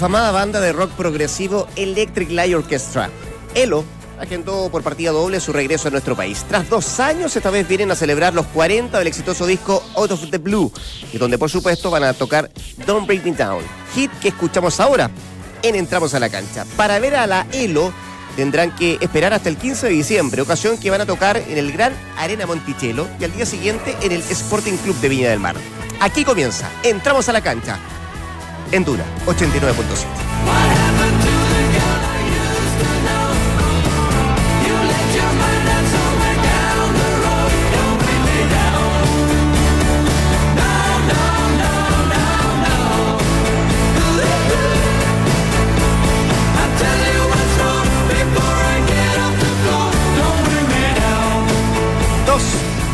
afamada banda de rock progresivo Electric Light Orchestra. ELO agendó por partida doble su regreso a nuestro país. Tras dos años, esta vez vienen a celebrar los 40 del exitoso disco Out of the Blue, y donde por supuesto van a tocar Don't Break Me Down, hit que escuchamos ahora en Entramos a la Cancha. Para ver a la ELO tendrán que esperar hasta el 15 de diciembre, ocasión que van a tocar en el Gran Arena Monticello y al día siguiente en el Sporting Club de Viña del Mar. Aquí comienza, entramos a la cancha. En Dura, 89.7.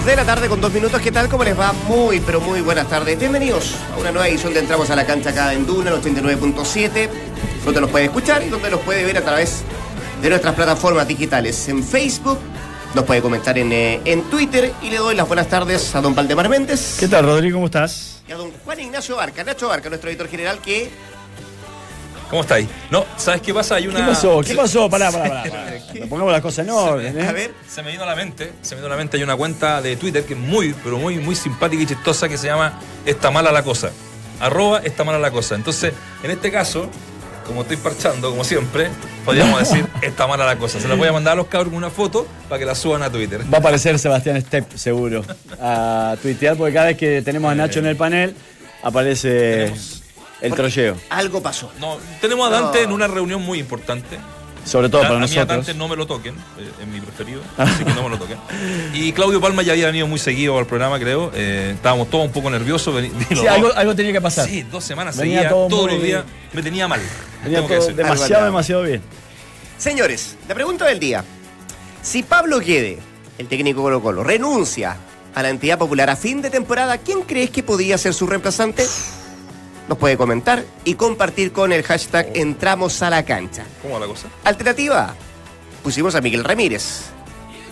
de la tarde con dos minutos. ¿Qué tal? ¿Cómo les va? Muy, pero muy buenas tardes. Bienvenidos a una nueva edición de Entramos a la Cancha acá en Duna, el 89.7, donde nos puede escuchar y donde nos puede ver a través de nuestras plataformas digitales. En Facebook, nos puede comentar en, eh, en Twitter y le doy las buenas tardes a don Valdemar Méndez ¿Qué tal, Rodrigo? ¿Cómo estás? y a don Juan Ignacio Barca, Nacho Barca, nuestro editor general, que ¿Cómo estáis? No, ¿sabes qué pasa? Hay una. ¿Qué pasó? ¿Qué pasó? Pará, pará, pará. Pongamos las cosas en orden, a ¿eh? ver, Se me vino a la mente, se me vino a la mente, hay una cuenta de Twitter que es muy, pero muy, muy simpática y chistosa que se llama Está mala la cosa. Arroba está mala la cosa. Entonces, en este caso, como estoy parchando, como siempre, podríamos decir está mala la cosa. Se la voy a mandar a los cabros con una foto para que la suban a Twitter. Va a aparecer Sebastián Stepp, seguro, a tuitear, porque cada vez que tenemos a Nacho en el panel, aparece Tenemos- el trolleo. algo pasó. No, tenemos a Dante No. en una reunión muy importante. Sobre todo A- para a mí a nosotros. Dante no me lo toquen, eh, es mi preferido, así que no me lo toquen. Y Claudio Palma ya había venido muy seguido al programa, creo. Eh, estábamos todos un poco nerviosos. Sí, algo, algo tenía que pasar. Sí, dos semanas Venía seguidas, todo todos los días. Me tenía mal. Venía tengo que todo demasiado, demasiado bien. Señores, la pregunta del día. Si Pablo Guede, el técnico Colo Colo, renuncia a la entidad popular a fin de temporada, ¿quién crees que podría ser su reemplazante? Nos puede comentar y compartir con el hashtag Entramos a la cancha. ¿Cómo va la cosa? Alternativa pusimos a Miguel Ramírez.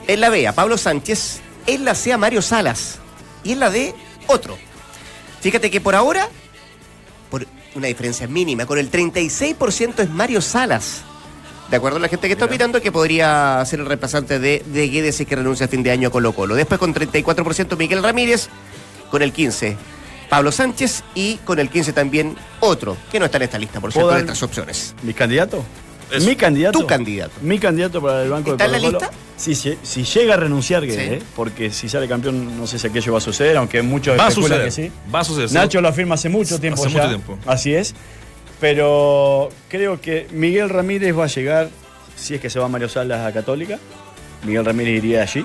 En la B, a Pablo Sánchez. En la C, a Mario Salas. Y en la D, otro. Fíjate que por ahora, por una diferencia mínima, con el 36% es Mario Salas. De acuerdo a la gente que está opinando que podría ser el reemplazante de, de Guedes es que renuncia a fin de año a Colo Colo. Después con 34% Miguel Ramírez, con el 15% Pablo Sánchez y con el 15% también otro, que no está en esta lista, por cierto, ¿Puedo de estas opciones. ¿Mi candidato? Eso. ¿Mi candidato? Tu candidato. Mi candidato para el banco ¿Está de en la lista? Sí, sí, si llega a renunciar, Sí. ¿eh? porque si sale campeón, no sé si aquello va a suceder, aunque muchos Va a suceder. que sí. Va a suceder. Nacho lo afirma hace mucho tiempo Hace ya. mucho tiempo. Así es. Pero creo que Miguel Ramírez va a llegar, si es que se va Mario Salas a Católica. Miguel Ramírez iría allí,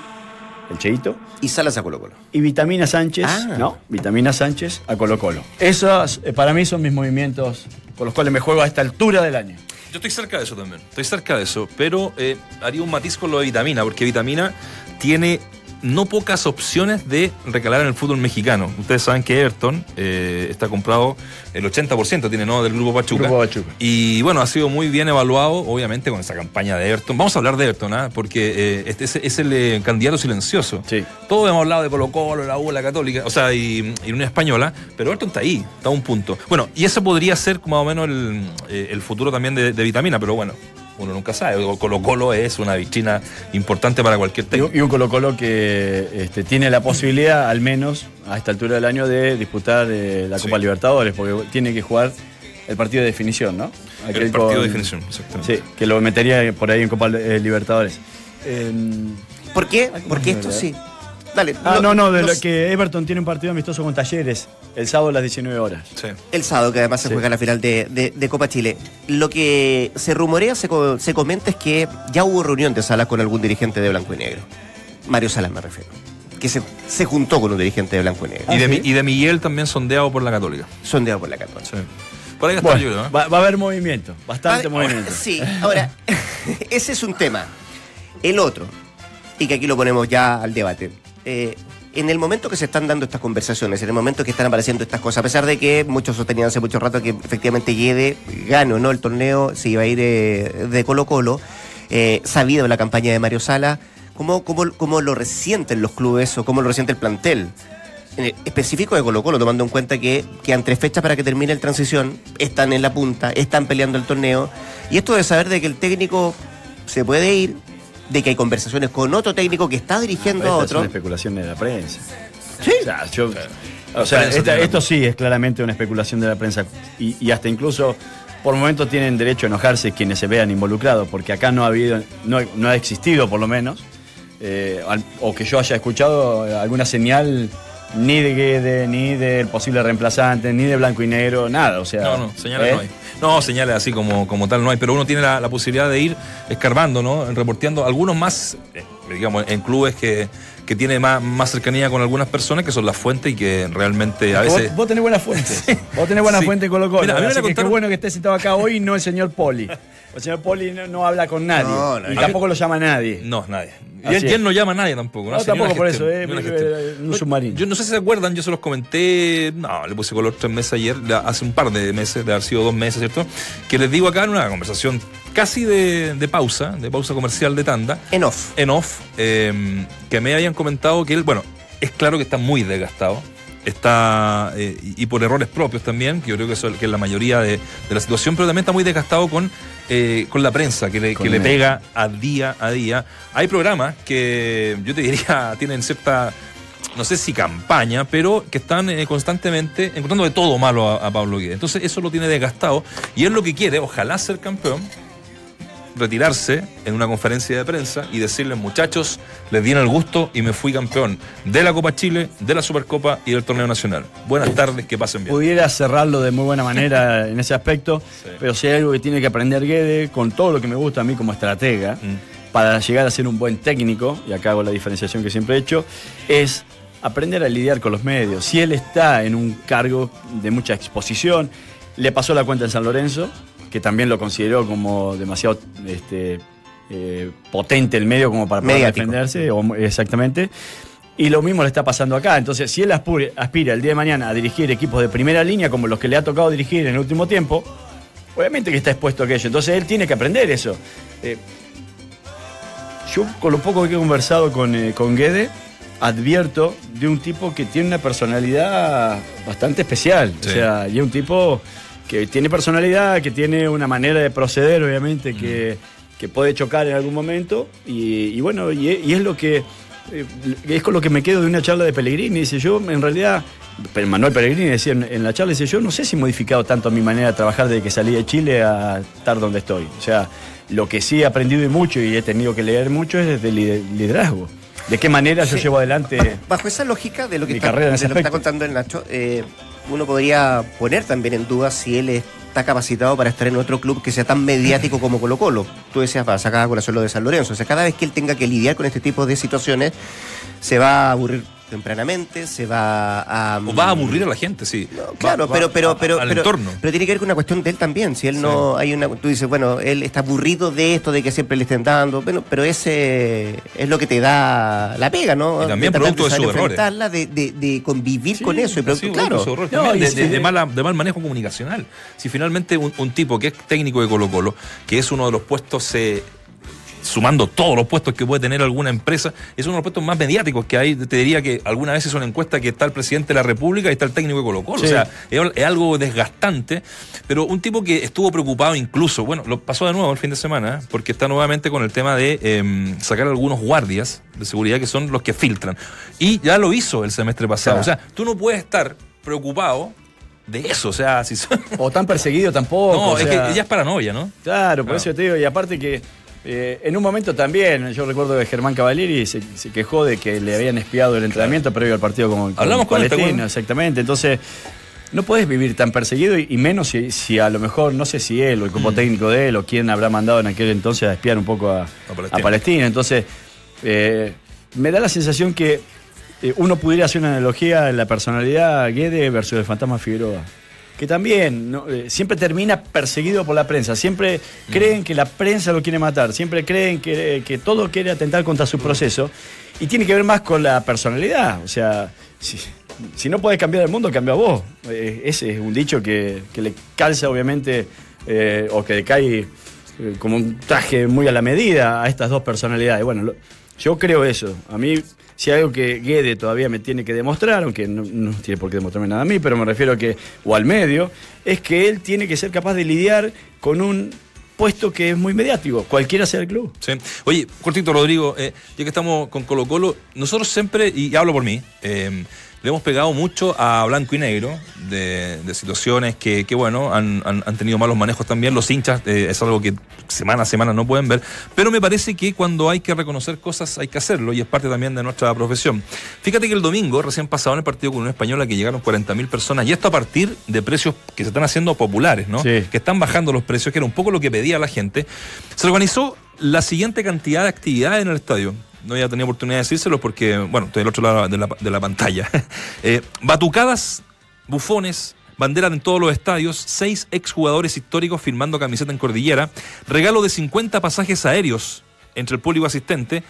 el Cheito. Y Salas a Colo Colo. Y Vitamina Sánchez, Ah. ¿no? Vitamina Sánchez a Colo Colo. Esos, eh, para mí, son mis movimientos con los cuales me juego a esta altura del año. Yo estoy cerca de eso también. Estoy cerca de eso. Pero eh, haría un matiz con lo de Vitamina, porque Vitamina tiene no pocas opciones de recalar en el fútbol mexicano. Ustedes saben que Everton eh, está comprado el 80%, tiene, ¿no? Del grupo Pachuca. Grupo Pachuca. Y bueno, ha sido muy bien evaluado, obviamente, con esa campaña de Everton. Vamos a hablar de Everton, ¿ah? Porque eh, este es, es el eh, candidato silencioso. Sí. Todos hemos hablado de Colo Colo, la U, la Católica, o sea, y, y una española, pero Everton está ahí, está a un punto. Bueno, y ese podría ser más o menos el, el futuro también de, de Vitamina, pero bueno, uno nunca sabe. Colo Colo es una vitrina importante para cualquier técnico. y un Colo Colo que este, tiene la posibilidad, al menos a esta altura del año, de disputar eh, la Sí. Copa Libertadores, porque tiene que jugar el partido de definición, ¿no? El partido con- de definición, exactamente. Sí, que lo metería por ahí en Copa eh, Libertadores. Em, ¿Por qué? Ay, ¿cómo Porque es, esto verdad? sí. Dale. ah, no, no, de lo que Everton tiene un partido amistoso con Talleres el sábado a las 19 horas. Sí. El sábado, que además se Sí. juega la final de, de- de Copa Chile. Lo que se rumorea, se, co- se comenta es que ya hubo reunión de Salas con algún dirigente de Blanco y Negro. Mario Salas me refiero. Que se, se juntó con un dirigente de Blanco y Negro. Ah, y, de, ¿sí? Mi- y de Miguel también sondeado por la Católica. Sondeado por la Católica. Sí. Por ahí está, Bueno, ¿eh? va, va a haber movimiento, bastante Ahora- movimiento. Sí, ahora, ese es un tema. El otro, y que aquí lo ponemos ya al debate. Eh, en el momento que se están dando estas conversaciones, en el momento que están apareciendo estas cosas, a pesar de que muchos sostenían hace mucho rato que efectivamente Guede gane o no el torneo, se iba a ir eh, de Colo Colo, eh, sabido la campaña de Mario Sala, ¿cómo, cómo, cómo lo resienten los clubes o cómo lo resiente el plantel? específico de Colo Colo, tomando en cuenta que quedan tres fechas para que termine el transición, están en la punta, están peleando el torneo, y esto de saber de que el técnico se puede ir, de que hay conversaciones con otro técnico que está dirigiendo Esta a Es otro. una especulación de la prensa. Sí. O sea, yo- o sea, La prensa esta- tiene- esto sí es claramente una especulación de la prensa. Y, y hasta incluso por momentos tienen derecho a enojarse quienes se vean involucrados, porque acá no ha habido, no, no ha existido por lo menos, eh, al- o que yo haya escuchado alguna señal ni de Guede, ni del posible reemplazante, ni de blanco y negro, nada. O sea, No, no, señales ¿eh? no hay. No, señales así como, como tal no hay, pero uno tiene la, la posibilidad de ir escarbando, ¿no? Reporteando algunos más, eh, digamos, en clubes que, que tiene más, más cercanía con algunas personas que son las fuentes y que realmente a veces... Vos, tenés buena fuente. Vos tenés buena Sí. fuente en Colo Colo. Mira, a mí me que qué bueno que esté sentado acá hoy y no el señor Poli. El señor Poli no, no habla con nadie. No, no, y no. tampoco lo llama nadie. No, nadie. Y él, y es. él no llama a nadie tampoco. No, tampoco por gestión, eso, eh, un submarino. Yo no sé si se acuerdan, yo se los comenté, no, le puse color tres meses ayer, hace un par de meses, de haber sido dos meses, ¿cierto? Que les digo acá en una conversación casi de, de pausa, de pausa comercial de tanda, En off. en off, eh, que me habían comentado que él, bueno, es claro que está muy desgastado. Está, eh, y por errores propios también, que yo creo que, eso, que es la mayoría de, de la situación, pero también está muy desgastado con, eh, con la prensa, que le, que le pega a día a día. Hay programas que yo te diría tienen cierta, no sé si campaña, pero que están eh, constantemente encontrando de todo malo a, a Pablo Guedes. Entonces eso lo tiene desgastado y él lo que quiere, ojalá ser campeón, retirarse en una conferencia de prensa y decirles, muchachos, les di en el gusto y me fui campeón de la Copa Chile, de la Supercopa y del Torneo Nacional. Buenas tardes, que pasen bien. Pudiera cerrarlo de muy buena manera en ese aspecto, Sí. pero si hay algo que tiene que aprender Guede, con todo lo que me gusta a mí como estratega, Mm. para llegar a ser un buen técnico, y acá hago la diferenciación que siempre he hecho, es aprender a lidiar con los medios. Si él está en un cargo de mucha exposición, le pasó la cuenta en San Lorenzo, que también lo consideró como demasiado este, eh, potente el medio como para poder Mediático. defenderse, o- exactamente. Y lo mismo le está pasando acá. Entonces, si él aspira el día de mañana a dirigir equipos de primera línea, como los que le ha tocado dirigir en el último tiempo, obviamente que está expuesto a aquello. Entonces, él tiene que aprender eso. Eh, yo, con lo poco que he conversado con, eh, con Guede, advierto de un tipo que tiene una personalidad bastante especial. Sí. O sea, y es un tipo que tiene personalidad, que tiene una manera de proceder, obviamente, que, que puede chocar en algún momento. Y, y bueno, y, es- y es lo que. eh, es con lo que me quedo de una charla de Pellegrini. Dice, yo en realidad. Manuel Pellegrini decía en, en la charla, dice, yo no sé si he modificado tanto mi manera de trabajar desde que salí de Chile a estar donde estoy. O sea, lo que sí he aprendido y mucho y he tenido que leer mucho es desde el lider- liderazgo. De qué manera yo llevo adelante. Bajo esa lógica de lo que, Mi está, carrera en ese de lo que está contando el Nacho, eh, uno podría poner también en duda si él está capacitado para estar en otro club que sea tan mediático como Colo Colo. Tú decías, va a sacar a colación lo de San Lorenzo. O sea, cada vez que él tenga que lidiar con este tipo de situaciones, se va a aburrir tempranamente, se va a... O va a aburrir a la gente, sí. No, Va- claro, va pero, pero, a- pero, al pero, entorno. pero tiene que ver con una cuestión de él también. Si él no hay una, tú dices, bueno, él está aburrido de esto, de que siempre le estén dando, bueno, pero ese es lo que te da la pega, ¿no? Y también tratar producto de sus errores. enfrentarla, de, de, de convivir Sí, con eso, y producto, sí, claro. errores No, también, y de, sí. de- de mala- de mal manejo comunicacional. Si finalmente un, un tipo que es técnico de Colo Colo, que es uno de los puestos, eh, sumando todos los puestos que puede tener alguna empresa, es uno de los puestos más mediáticos que hay. Te diría que alguna vez hizo una encuesta que está el presidente de la República y está el técnico de Colo Colo. Sí. O sea, es, es algo desgastante, pero un tipo que estuvo preocupado incluso, bueno, lo pasó de nuevo el fin de semana, ¿eh? porque está nuevamente con el tema de eh, sacar algunos guardias de seguridad que son los que filtran. Y ya lo hizo el semestre pasado. Claro. O sea, tú no puedes estar preocupado de eso. O sea, si son- O tan perseguido tampoco. No, o es que ella es paranoia, ¿no? Claro, por Claro. eso te digo, y aparte que eh, en un momento también, yo recuerdo que Germán Cavalieri se, se quejó de que le habían espiado el entrenamiento previo al partido con, con Hablamos con él, ¿te Palestina, acuerdas? exactamente. Entonces, no puedes vivir tan perseguido y, y menos si, si a lo mejor, no sé si él o el Mm. cuerpo técnico de él o quién habrá mandado en aquel entonces a espiar un poco a, Palestina. a Palestina. Entonces, eh, me da la sensación que eh, uno pudiera hacer una analogía en la personalidad Guede versus el fantasma Figueroa. Que también ¿no? Eh, siempre termina perseguido por la prensa. Siempre creen que la prensa lo quiere matar. Siempre creen que, que todo quiere atentar contra su proceso. Y tiene que ver más con la personalidad. O sea, si, si no puedes cambiar el mundo, cambia vos. Eh, ese es un dicho que, que le calza, obviamente, eh, o que le cae eh, como un traje muy a la medida a estas dos personalidades. Bueno, lo- yo creo eso. A mí, si algo que Guede todavía me tiene que demostrar, aunque no, no tiene por qué demostrarme nada a mí, pero me refiero a que, o al medio, es que él tiene que ser capaz de lidiar con un puesto que es muy mediático, cualquiera sea el club. Sí. Oye, cortito, Rodrigo, eh, ya que estamos con Colo Colo, nosotros siempre, y hablo por mí, eh, le hemos pegado mucho a blanco y negro de, de situaciones que, que bueno, han, han, han, tenido malos manejos también. Los hinchas eh, es algo que semana a semana no pueden ver, pero me parece que cuando hay que reconocer cosas hay que hacerlo y es parte también de nuestra profesión. Fíjate que el domingo, recién pasado en el partido con una española, que llegaron 40.000 personas y esto a partir de precios que se están haciendo populares, ¿no? Sí. Que están bajando los precios, que era un poco lo que pedía la gente. Se organizó la siguiente cantidad de actividades en el estadio no había tenido oportunidad de decírselo porque, bueno, estoy del otro lado de la, de la pantalla. eh, batucadas, bufones, banderas en todos los estadios, seis exjugadores históricos firmando camiseta en Cordillera, regalo de 50 pasajes aéreos entre el público asistente,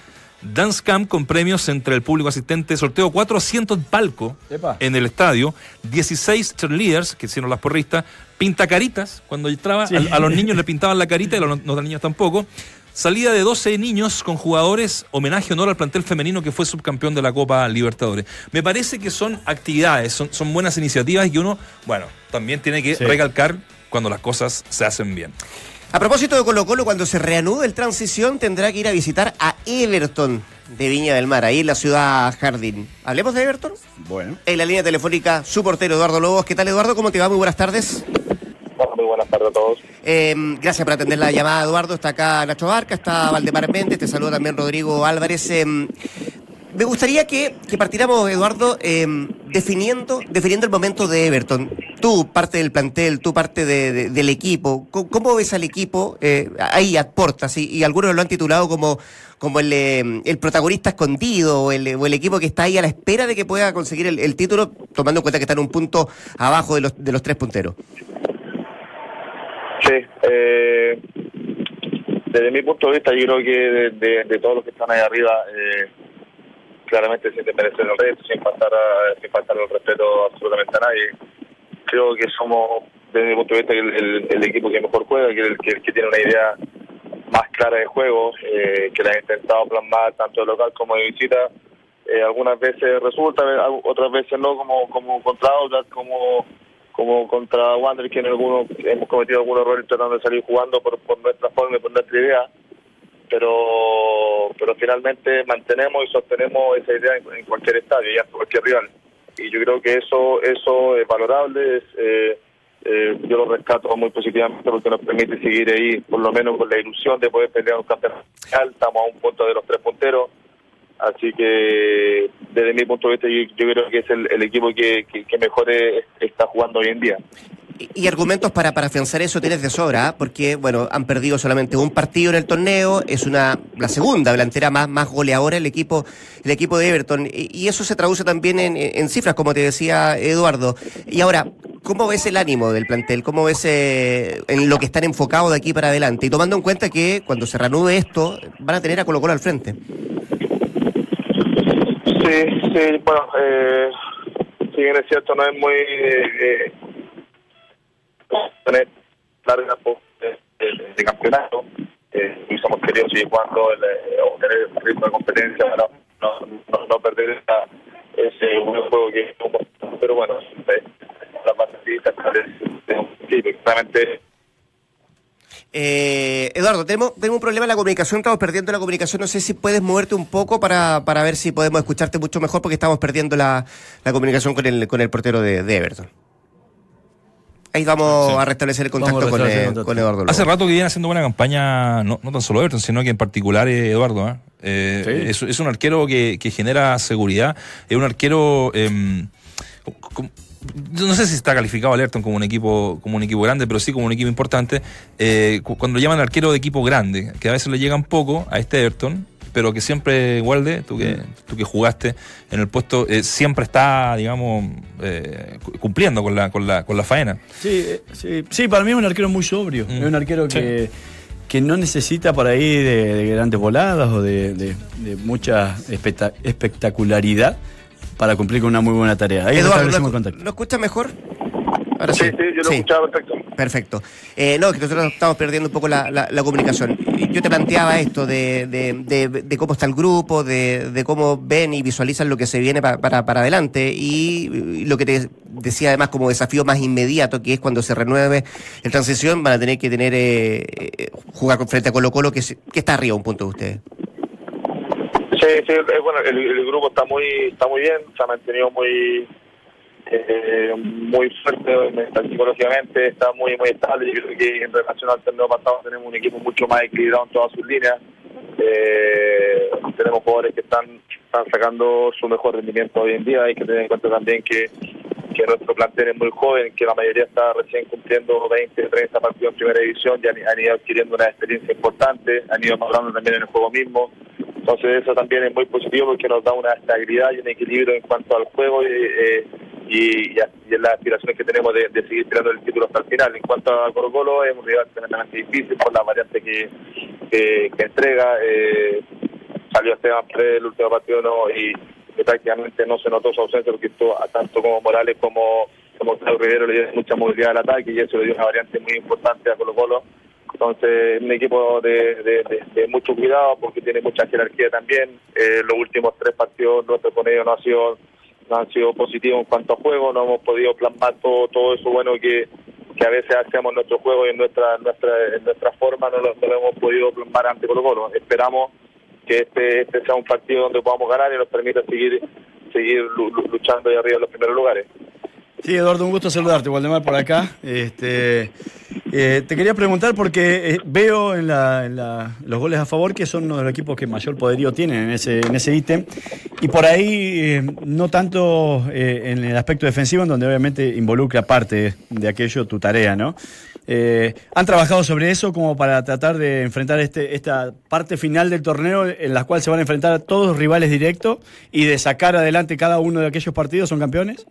Dance Camp con premios entre el público asistente, sorteo 400 palco Epa. en el estadio, 16 cheerleaders, que hicieron las porristas, pintacaritas, cuando entraba, Sí. a, a los niños le pintaban la carita y a los niños tampoco, Salida de 12 niños con jugadores, homenaje honor al plantel femenino que fue subcampeón de la Copa Libertadores. Me parece que son actividades, son, son buenas iniciativas y uno, bueno, también tiene que Sí. recalcar cuando las cosas se hacen bien. A propósito de Colo Colo, cuando se reanude el transición tendrá que ir a visitar a Everton de Viña del Mar, ahí en la ciudad Jardín. ¿Hablemos de Everton? Bueno. En la línea telefónica, su portero Eduardo Lobos. ¿Qué tal Eduardo? ¿Cómo te va? Muy buenas tardes. Muy buenas tardes a todos. Eh, gracias por atender la llamada, Eduardo. Está acá Nacho Barca, está Valdemar Méndez, te saluda también Rodrigo Álvarez. Eh, me gustaría que, que Eduardo, eh, definiendo, definiendo el momento de Everton. Tú, parte del plantel, tú, parte de- de- del equipo. ¿Cómo, ves al equipo eh, ahí a portas? Y, algunos lo han titulado como, como el, el protagonista escondido o el, o el equipo que está ahí a la espera de que pueda conseguir el, el título, tomando en cuenta que está en un punto abajo de los, de los tres punteros. Sí, eh, desde mi punto de vista, yo creo que de, todos los que están ahí arriba, eh, claramente sin desmerecer el resto, sin faltar, a- sin faltar el respeto absolutamente a nadie. Creo que somos, desde mi punto de vista, el, el- el equipo que mejor juega, que que, que tiene una idea más clara de juego, eh, que la ha intentado plasmar tanto de local como de visita. Eh, algunas veces resulta, otras veces no, como, como contra Audax, como como contra Wander, que en algunos hemos cometido algunos errores tratando de salir jugando por, por nuestra forma y por nuestra idea, pero pero finalmente mantenemos y sostenemos esa idea en, cualquier estadio y ante cualquier rival. Y yo creo que eso eso es valorable, es, eh, eh, yo lo rescato muy positivamente porque nos permite seguir ahí, por lo menos con la ilusión de poder pelear un campeonato. Estamos a un punto de los tres punteros. Así que desde mi punto de vista yo, yo creo que es el, equipo que, mejor eh, está jugando hoy en día. Y, argumentos para, para afianzar eso tienes de sobra, porque bueno, han perdido solamente un partido en el torneo, es una la segunda delantera más, más goleadora el equipo, el equipo de Everton, y, y eso se traduce también en, en cifras, como te decía Eduardo. Y ahora, ¿cómo ves el ánimo del plantel? ¿Cómo ves eh, en lo que están enfocados de aquí para adelante? Y tomando en cuenta que cuando se reanude esto, van a tener a Colo Colo al frente. Sí, sí, bueno, eh, si bien es cierto, no es muy eh, tener larga de, de, de campeonato. Eh, hubiésemos querido seguir jugando el, eh, o tener el ritmo de competencia para no, no, no perder esa, ese buen juego que pero bueno, eh, la partida de un equipo, claramente Eh, Eduardo, tenemos, tenemos un problema en la comunicación, estamos perdiendo la comunicación. No sé si puedes moverte un poco para, para ver si podemos escucharte mucho mejor, porque estamos perdiendo la, la comunicación con el, con el portero de, de Everton. Ahí vamos Sí. a restablecer el contacto, con, eh, el contacto. con Eduardo. Lobo. Hace rato que viene haciendo buena campaña, no, no tan solo Everton, sino que en particular eh, Eduardo. ¿eh? Eh, Sí. es, es un arquero que, que genera seguridad, es un arquero... em, com- yo no sé si está calificado el Everton como un equipo como un equipo grande, pero sí como un equipo importante. Eh, cu- cuando llaman arquero de equipo grande, que a veces le llegan poco a este Everton, pero que siempre, Walde, tú que, tú que jugaste en el puesto, eh, siempre está, digamos, eh, cu- cumpliendo con la, con la, con la faena. Sí, sí, sí, para mí es un arquero muy sobrio. Mm. Es un arquero que, que no necesita por ahí de, de grandes voladas o de, de- de mucha especta- espectacularidad para cumplir con una muy buena tarea. Ahí Eduardo, establecemos ¿lo, contacto. ¿lo escuchas mejor? Ahora sí, sí, yo lo Sí. escuchaba perfecto. Perfecto. Eh, no, que nosotros estamos perdiendo un poco la, la- la comunicación. Yo te planteaba esto de, de- de- de cómo está el grupo, de, de cómo ven y visualizan lo que se viene pa- para, para adelante y, lo que te decía además como desafío más inmediato, que es cuando se renueve el transición, van a tener que tener eh, eh, jugar frente a Colo Colo, que, se- que está arriba un punto de ustedes. Sí, sí, bueno, el, grupo está muy está muy bien, se ha mantenido muy eh, muy fuerte psicológicamente, está muy muy estable. Yo creo que en relación al torneo pasado tenemos un equipo mucho más equilibrado en todas sus líneas. Eh, tenemos jugadores que están están sacando su mejor rendimiento hoy en día. Hay que tener en cuenta también que, que nuestro plantel es muy joven, que la mayoría está recién cumpliendo 20, 30 partidos en primera división, ya han, han ido adquiriendo una experiencia importante, han ido madurando también en el juego mismo. Entonces eso también es muy positivo porque nos da una estabilidad y un equilibrio en cuanto al juego y, eh, y, en las aspiraciones que tenemos de, seguir tirando el título hasta el final. En cuanto a Colo Colo es un rival tremendamente difícil por la variante que, que, entrega. Eh, salió Esteban Pérez el último partido no, y, prácticamente no se notó su ausencia porque estuvo a tanto como Morales como como Claudio Rivero le dio mucha movilidad al ataque y eso le dio una variante muy importante a Colo Colo. Entonces, un equipo de, de- mucho cuidado porque tiene mucha jerarquía también. Eh, los últimos tres partidos nuestros con ellos no, ha sido, no han sido positivos en cuanto a juego, no hemos podido plasmar todo, todo eso bueno que, que a veces hacemos en nuestro juego y en nuestra, nuestra, en nuestra forma, no lo, hemos podido plasmar ante Colo Colo. Esperamos que este, este sea un partido donde podamos ganar y nos permita seguir seguir lu- lu- luchando ahí arriba en los primeros lugares. Sí, Eduardo, un gusto saludarte, Waldemar, por acá. Este, eh, te quería preguntar porque eh, veo en, la- los goles a favor que son uno de los equipos que mayor poderío tienen en ese en ese ítem y por ahí eh, no tanto en el aspecto defensivo, en donde obviamente involucra parte de aquello tu tarea, ¿no? ¿Han trabajado sobre eso como para tratar de enfrentar este, esta parte final del torneo en la cual se van a enfrentar a todos los rivales directos y de sacar adelante cada uno de aquellos partidos son campeones?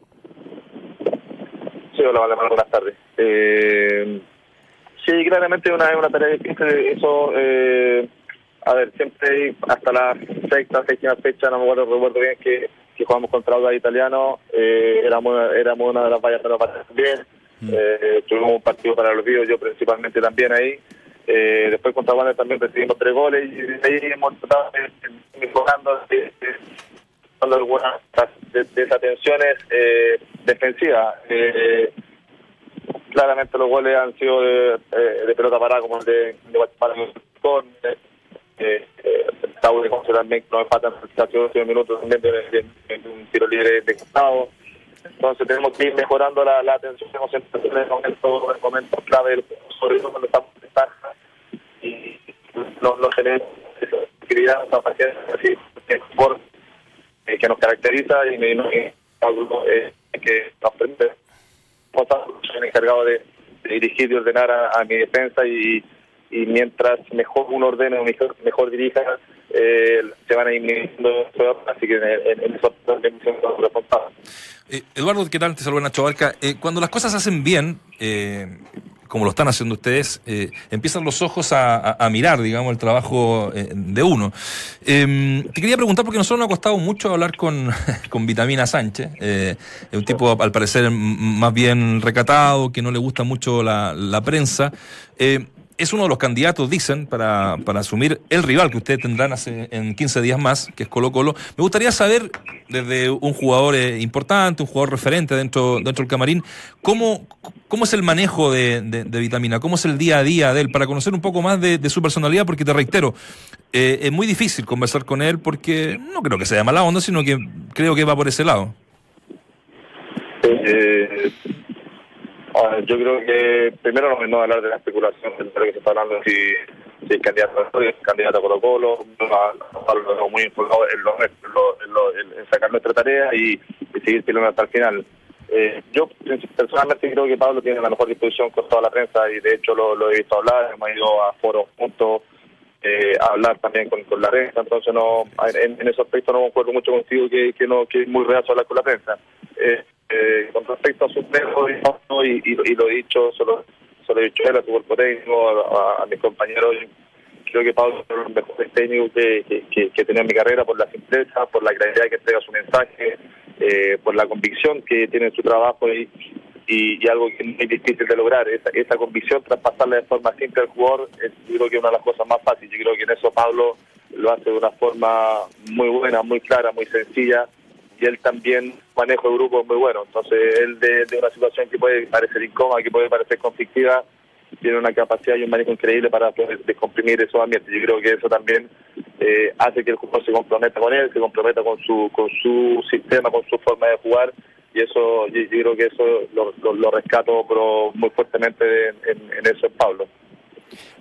Hola, Valdemar, buenas tardes. Eh, sí, claramente una, es una tarea difícil. Eso, eh, a ver, siempre hasta la sexta, séptima fecha, no me acuerdo, recuerdo bien que, que jugamos contra Auda Italiano, eh, éramos, éramos una de las vallas de los también. Eh, tuvimos un partido para los vivos, yo principalmente también ahí. Eh, después contra Wander también recibimos tres goles y ahí hemos tratado de de cuando algunas de- desatenciones eh, defensivas. Eh, claramente los goles han sido de, eh, pelota parada como el de, de Guatemala con eh, eh, Tauro Conce también nos empatan hace 12 minutos también de, de- un tiro libre de costado. Entonces tenemos que ir mejorando la, la atención de concentración en momentos, en momentos clave, del juego, sobre todo cuando estamos en ventaja y no, no tenemos esa actividad, esa paciencia, así, el sport eh, que nos caracteriza y, y, no- y algo, eh, que nos permite soy encargado de, de dirigir y ordenar a, a mi defensa y, y mientras mejor uno ordene o mejor, mejor dirija eh, se van a ir midiendo así que en, en, en eso también me responsable Eh, Eduardo, ¿qué tal? Te saluda Nacho Barca. Eh, cuando las cosas se hacen bien, eh, como lo están haciendo ustedes, eh, empiezan los ojos a, a- a mirar, digamos, el trabajo eh, de uno. Eh, te quería preguntar, porque nosotros nos ha costado mucho hablar con, con Vitamina Sánchez, eh, un tipo al parecer más bien recatado, que no le gusta mucho la prensa. Es uno de los candidatos, dicen, para, para asumir el rival que ustedes tendrán en 15 días más, que es Colo Colo. Me gustaría saber, desde un jugador eh, importante, un jugador referente dentro, dentro del camarín, ¿cómo, cómo es el manejo de, de- Vitamina? ¿Cómo es el día a día de él? Para conocer un poco más de, su personalidad, porque te reitero, eh, es muy difícil conversar con él porque no creo que sea mala onda, sino que creo que va por ese lado. Eh, ver, yo creo que primero no, no hablar de la especulación de lo que se está hablando si, si es candidato a candidato a Colo Colo, no, muy enfocado en, lo, en, lo- en lo- en- sacar nuestra tarea y, seguir peleando hasta el final. Eh, yo personalmente creo que Pablo tiene la mejor disposición con toda la prensa y de hecho lo, he visto hablar, hemos ido a foros juntos eh, a hablar también con, con la prensa, entonces no en, en ese aspecto no concuerdo mucho contigo que, que no que es muy reacio hablar con la prensa. Eh, eh, con respecto a su peso y, y, y lo dicho, solo, solo he dicho él, a su cuerpo técnico, a, a mis compañeros, creo que Pablo es uno de los mejores técnicos que, que, que, que he tenido en mi carrera por la simpleza, por la claridad que entrega su mensaje, eh, por la convicción que tiene en su trabajo y, y, algo que es muy difícil de lograr. Esa, esa convicción, traspasarla de forma simple al jugador, es, yo creo que es una de las cosas más fáciles. Yo creo que en eso Pablo lo hace de una forma muy buena, muy clara, muy sencilla y él también manejo de grupo muy bueno. Entonces, él de, una situación que puede parecer incómoda, que puede parecer conflictiva, tiene una capacidad y un manejo increíble para descomprimir esos ambientes. Yo creo que eso también eh, hace que el jugador se comprometa con él, se comprometa con su con su sistema, con su forma de jugar y eso yo, creo que eso lo, rescato pero muy fuertemente en, en eso en Pablo.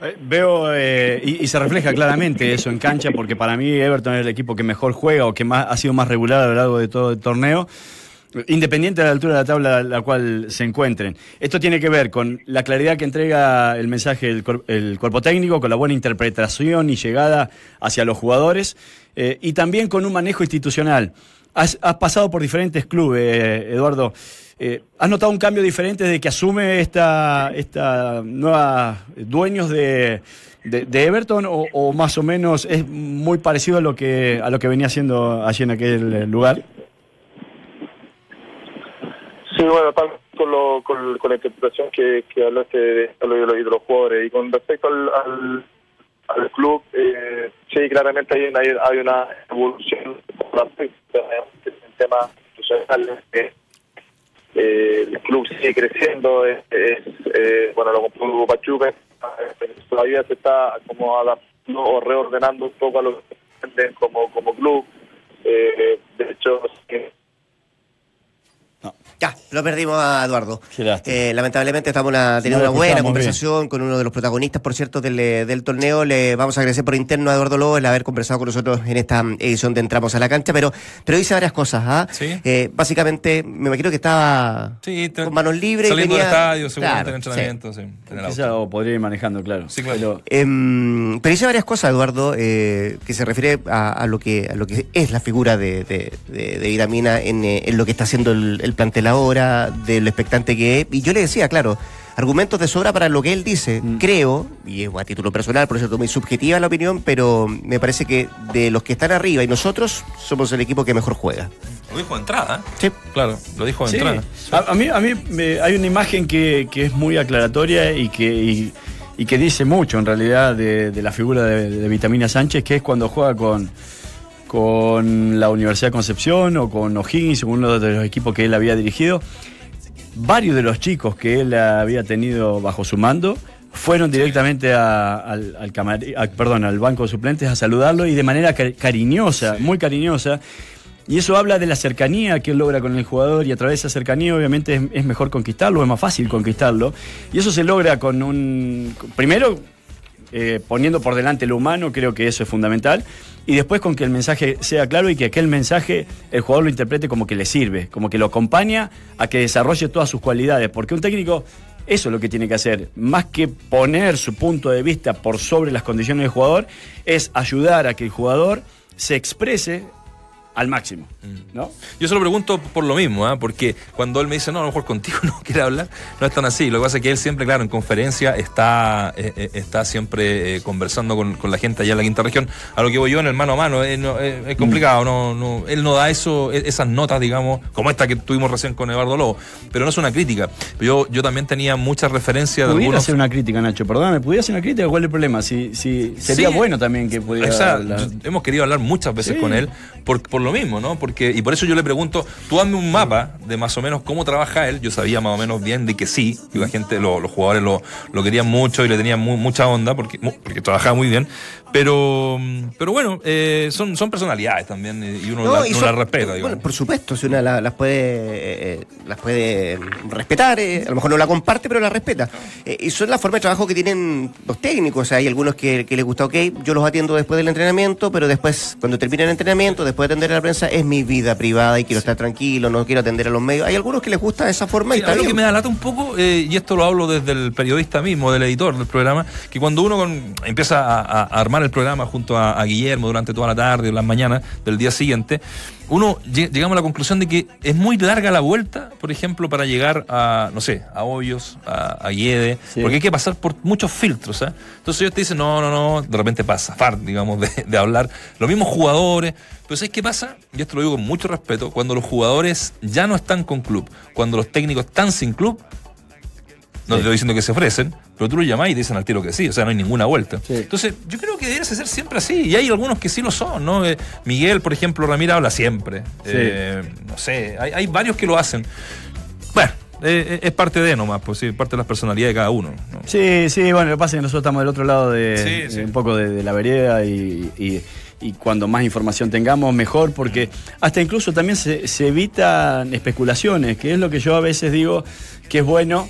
Eh, veo eh, y, se refleja claramente eso en cancha porque para mí Everton es el equipo que mejor juega o que más ha sido más regular a lo largo de todo el torneo. Independiente de la altura de la tabla a la cual se encuentren. Esto tiene que ver con la claridad que entrega el mensaje el, cuerpo técnico, con la buena interpretación y llegada hacia los jugadores, eh, y también con un manejo institucional. Has, pasado por diferentes clubes, Eduardo. Eh, ¿Has notado un cambio diferente desde que asume esta, esta nueva dueños de, de, Everton o, más o menos es muy parecido a lo que a lo que venía haciendo allí en aquel lugar? Sí, bueno, con, lo, con, la interpretación que, que hablaste de, los jugadores y con respecto al, al, club, eh, sí, claramente hay, hay, hay una evolución en temas institucionales. Eh, el club sigue creciendo, es, eh, bueno, lo compró Pachuca, todavía se está como adaptando o reordenando un poco a lo que entienden como, como club. Eh, de hecho, ya, lo perdimos a Eduardo. Eh, lamentablemente estamos teniendo una buena conversación con uno de los protagonistas, por cierto, del, eh, del, torneo. Le vamos a agradecer por interno a Eduardo Lobo el haber conversado con nosotros en esta edición de Entramos a la Cancha, pero, pero dice varias cosas. ¿ah? Eh, básicamente, me imagino que estaba con manos libres. Saliendo del estadio, seguramente en entrenamiento. Sí. o podría ir manejando, claro. Sí, claro. Em, pero, dice varias cosas, Eduardo, que se refiere a, lo que, a lo que es la figura de, de, de, Vitamina en, en, lo que está haciendo el, el plantel hora, de lo expectante que es. Y yo le decía, claro, argumentos de sobra para lo que él dice. Mm. Creo, y es a título personal, por cierto, muy subjetiva la opinión, pero me parece que de los que están arriba y nosotros somos el equipo que mejor juega. Lo dijo de entrada. Sí. Claro, lo dijo de entrada. A, mí, a mí hay una imagen que, es muy aclaratoria y que, y, que dice mucho en realidad de, la figura de, de Vitamina Sánchez, que es cuando juega con con la Universidad de Concepción o con O'Higgins, uno de los equipos que él había dirigido. Varios de los chicos que él había tenido bajo su mando fueron directamente al, perdón, al banco de suplentes a saludarlo y de manera cariñosa, muy cariñosa. Y eso habla de la cercanía que él logra con el jugador y a través de esa cercanía obviamente es mejor conquistarlo, es más fácil conquistarlo. Y eso se logra con un... Primero eh, poniendo por delante lo humano, creo que eso es fundamental. Y después con que el mensaje sea claro y que aquel mensaje el jugador lo interprete como que le sirve, como que lo acompaña a que desarrolle todas sus cualidades. Porque un técnico, eso es lo que tiene que hacer. Más que poner su punto de vista por sobre las condiciones del jugador, es ayudar a que el jugador se exprese al máximo. Mm. ¿no? Yo se lo pregunto por lo mismo, ¿ah? porque cuando él me dice, no, a lo mejor contigo no quiere hablar, no es tan así. Lo que pasa es que él siempre, claro, en conferencia está, eh, eh, está siempre eh, conversando con, la gente allá en la quinta región. A lo que voy yo en el mano a mano, es complicado, no, no, él no da eso, e, esas notas, digamos, como esta que tuvimos recién con Eduardo Lobo, pero no es una crítica. Yo, yo también tenía muchas referencias de Pudiera hacer una crítica, Nacho, perdóname, ¿pudiera hacer una crítica? ¿Cuál es el problema? Si, si sería bueno también que pudiera... Hemos querido hablar muchas veces con él por, por lo mismo, ¿no? Porque, y por eso yo le pregunto, tú hazme un mapa de más o menos cómo trabaja él. Yo sabía más o menos bien de que sí, y la gente, los jugadores lo, lo, querían mucho y le tenían mucha onda porque, porque trabajaba muy bien. Pero, pero bueno, eh, son, son personalidades también eh, y uno, las respeta. Bueno, por supuesto, si una las puede, eh, las puede respetar, a lo mejor no la comparte, pero la respeta. y son la forma de trabajo que tienen los técnicos. hay algunos que, que les gusta, ok, yo los atiendo después del entrenamiento, pero después, cuando termine el entrenamiento, después de atender a la prensa, es mi vida privada y quiero estar tranquilo, no quiero atender a los medios. Hay algunos que les gusta esa forma y Lo que me da lata un poco, y esto lo hablo desde el periodista mismo, del editor del programa, que cuando uno empieza a armar el programa junto a, Guillermo durante toda la tarde o las mañanas del día siguiente, uno llegamos a la conclusión de que es muy larga la vuelta, por ejemplo, para llegar a, no sé, a Hoyos, a, a Guede, porque hay que pasar por muchos filtros. ¿eh? Entonces ellos te dicen, no, no, no, de repente pasa, far, digamos, de, hablar, los mismos jugadores, pero ¿sabes qué pasa, y esto lo digo con mucho respeto, cuando los jugadores ya no están con club, cuando los técnicos están sin club, no te estoy diciendo que se ofrecen, pero tú lo llamás y te dicen al tiro que sí, o sea, no hay ninguna vuelta. Sí. Entonces, yo creo que debería ser siempre así, y hay algunos que sí lo son, ¿no? Eh, Miguel, por ejemplo, Ramírez habla siempre. Sí. Eh, no sé, hay, hay varios que lo hacen. Bueno, eh, es parte de nomás, pues sí, parte de las personalidades de cada uno. ¿no? Sí, sí, bueno, lo que pasa es que nosotros estamos del otro lado de, Sí, de un poco de, de la vereda y, y- y cuando más información tengamos, mejor, porque hasta incluso también se, se evitan especulaciones, que es lo que yo a veces digo que es bueno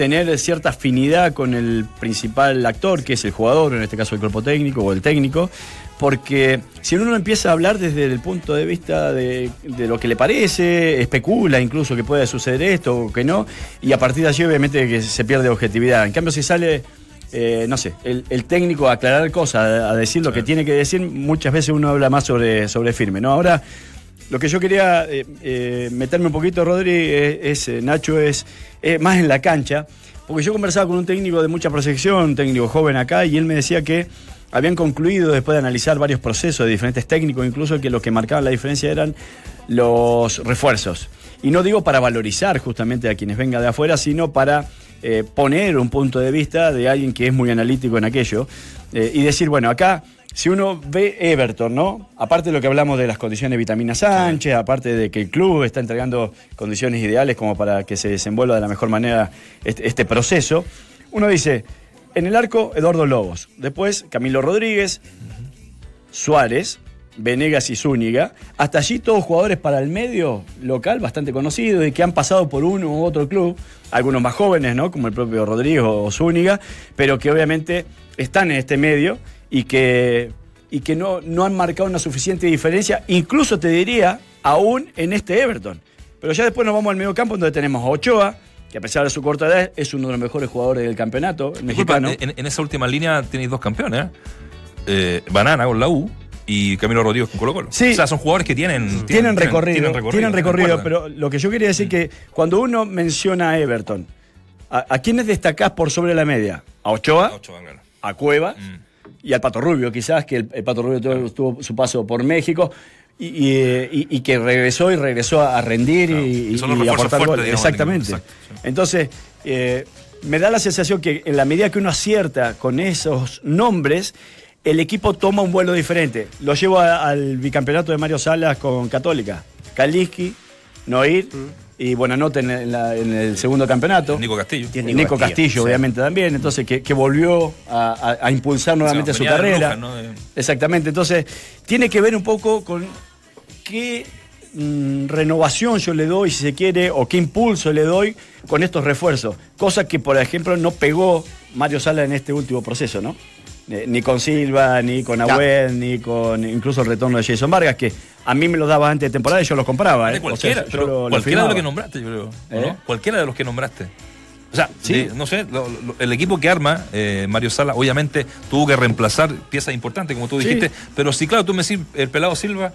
tener cierta afinidad con el principal actor, que es el jugador, en este caso el cuerpo técnico o el técnico, porque si uno empieza a hablar desde el punto de vista de, de lo que le parece, especula incluso que puede suceder esto o que no, y a partir de allí obviamente que se pierde objetividad. En cambio, si sale, eh, no sé, el, el técnico a aclarar cosas, a, a decir lo que tiene que decir, muchas veces uno habla más sobre, sobre firme. ¿no? Ahora, lo que yo quería eh, eh, meterme un poquito, Rodri, es, es, eh, Nacho, es más en la cancha, porque yo conversaba con un técnico de mucha proyección, un técnico joven acá, y él me decía que habían concluido, después de analizar varios procesos de diferentes técnicos, incluso que lo que marcaban la diferencia eran los refuerzos. Y no digo para valorizar justamente a quienes vengan de afuera, sino para poner un punto de vista de alguien que es muy analítico en aquello y decir, bueno, acá, si uno ve Everton, ¿no? Aparte de lo que hablamos de las condiciones de Vitamina Sánchez, aparte de que el club está entregando condiciones ideales como para que se desenvuelva de la mejor manera este, este proceso, uno dice, en el arco, Eduardo Lobos, después Camilo Rodríguez, Suárez, Venegas y Zúñiga. Hasta allí todos jugadores para el medio local bastante conocidos y que han pasado por uno u otro club, algunos más jóvenes, ¿no? Como el propio Rodríguez o Zúñiga, pero que obviamente están en este medio y que, y que no, no han marcado una suficiente diferencia, incluso te diría, aún en este Everton. Pero ya después nos vamos al medio campo donde tenemos a Ochoa, que a pesar de su corta edad es uno de los mejores jugadores del campeonato el Disculpa, mexicano. en, en esa última línea tenéis dos campeones, ¿eh? Eh, Banana con la U y Camilo Rodríguez con Colo Colo. Sí. O sea, son jugadores que tienen, tienen recorrido, tienen tienen recorrido, pero lo que yo quería decir que cuando uno menciona a Everton, ¿a, a quiénes destacás por sobre la media? A Ochoa, Ah, Ochoa, claro. a Cueva Mm. Y al Pato Rubio, quizás, que el, el Pato Rubio tuvo, tuvo su paso por México y, y, eh, y- y que regresó y regresó a rendir Claro. y, aportar fuertes, digamos, Exactamente. exacto, sí. Entonces, eh, me da la sensación que en la medida que uno acierta con esos nombres, el equipo toma un vuelo diferente. Lo llevo a- al bicampeonato de Mario Salas con Católica. Kaliski, Noir y Buenanote en, el- la- en el segundo campeonato. Nico Castillo. Tiene Nico, Nico Castillo, Castillo, sí. obviamente también, entonces que, que volvió a, a- a impulsar nuevamente O sea, su carrera. Brujas, ¿no? De- Exactamente, entonces tiene que ver un poco con qué mm, renovación yo le doy, si se quiere, o qué impulso le doy con estos refuerzos. Cosa que, por ejemplo, no pegó Mario Sala en este último proceso, ¿no? Eh, ni con Silva, ni con Claro. Agüed, ni con incluso el retorno de Jason Vargas, que a mí me los daba antes de temporada y yo los compraba. ¿eh? O sea, cualquiera, yo pero lo- lo cualquiera de los que nombraste, yo creo. ¿o ¿Eh? no? Cualquiera de los que nombraste. O sea, Sí. de- no sé, lo- lo- el equipo que arma eh, Mario Sala, obviamente tuvo que reemplazar piezas importantes, como tú Sí. dijiste. Pero sí, claro, tú me decís, el pelado Silva.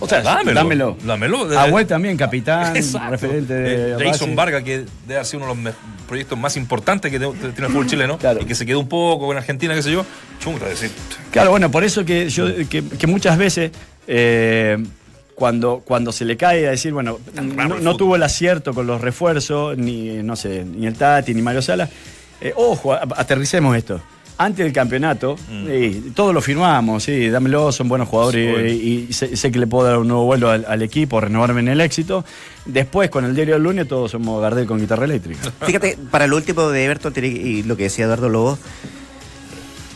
O sea, dámelo. Dámelo. Agüed también, capitán, Exacto. referente de Eh, Jason. Vargas, que debe haber sido uno de los proyectos más importantes que tiene el fútbol chileno, Claro. y que se quedó un poco con Argentina, qué sé yo. Chunga, decir. Claro, bueno, por eso que yo que, que muchas veces eh, cuando, cuando se le cae a decir, bueno, no, tuvo el acierto con los refuerzos, ni no sé, ni el Tati, ni Mario Sala. eh, ojo, aterricemos esto. Antes del campeonato, Mm. sí, todos lo firmamos, sí, dámelo, son buenos jugadores Sí, y, y sé, sé que le puedo dar un nuevo vuelo al, al equipo, renovarme en el éxito. Después, con el diario del lunes, todos somos Gardel con guitarra eléctrica. Fíjate, para lo último de Everton y lo que decía Eduardo Lobo,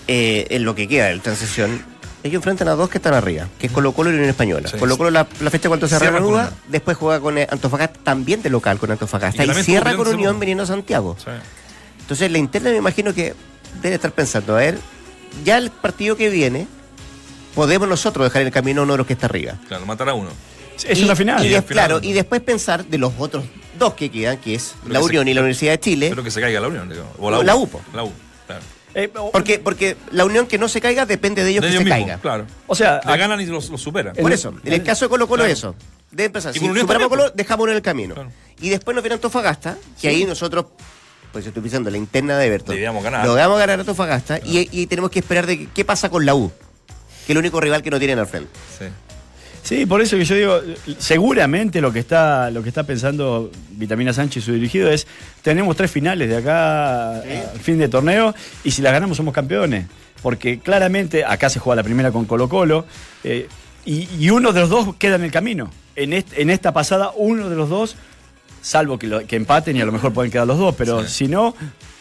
eh, en lo que queda de la transición, ellos enfrentan a dos que están arriba, que es Colo Colo y Unión Española. Sí. Colo Colo la, la fecha cuando se reanuda, después juega con eh, Antofagasta, también de local con Antofagasta, Y y, cierra con Unión segundo. viniendo a Santiago. Sí. Entonces la interna me imagino que debe estar pensando, a ver, ya el partido que viene, podemos nosotros dejar en el camino a uno de los que está arriba. Claro, matar a uno. Es Y- una final. Y, des- final- claro, y después pensar de los otros dos que quedan, que es Pero la que se- Unión y la Universidad de Chile. Espero que se caiga la Unión, digo. O O la U, po. La U, claro. Eh, o- Porque, porque la unión que no se caiga depende de ellos De que ellos se mismos, caiga. Claro. O sea, le a- ganan y los, los superan. El- Por eso, en el el- caso de Colo Colo claro. eso. Debe empezar. Y Si superamos también, Colo, dejamos en el camino. Claro. Y después nos viene Antofagasta, que ahí nosotros, pues estoy pensando, la interna de Everton. Debíamos ganar. Lo vamos a ganar a Antofagasta y, y tenemos que esperar de que- qué pasa con la U, que es el único rival que no tienen al frente. Sí. Sí, por eso que yo digo, seguramente lo que está, lo que está pensando Vitamina Sánchez y su dirigido es, tenemos tres finales de acá al fin de torneo y si las ganamos somos campeones. Porque claramente acá se juega la primera con Colo Colo eh, y, y uno de los dos queda en el camino. En, est- en esta pasada, uno de los dos, salvo que, lo- que empaten y a lo mejor pueden quedar los dos, pero si no,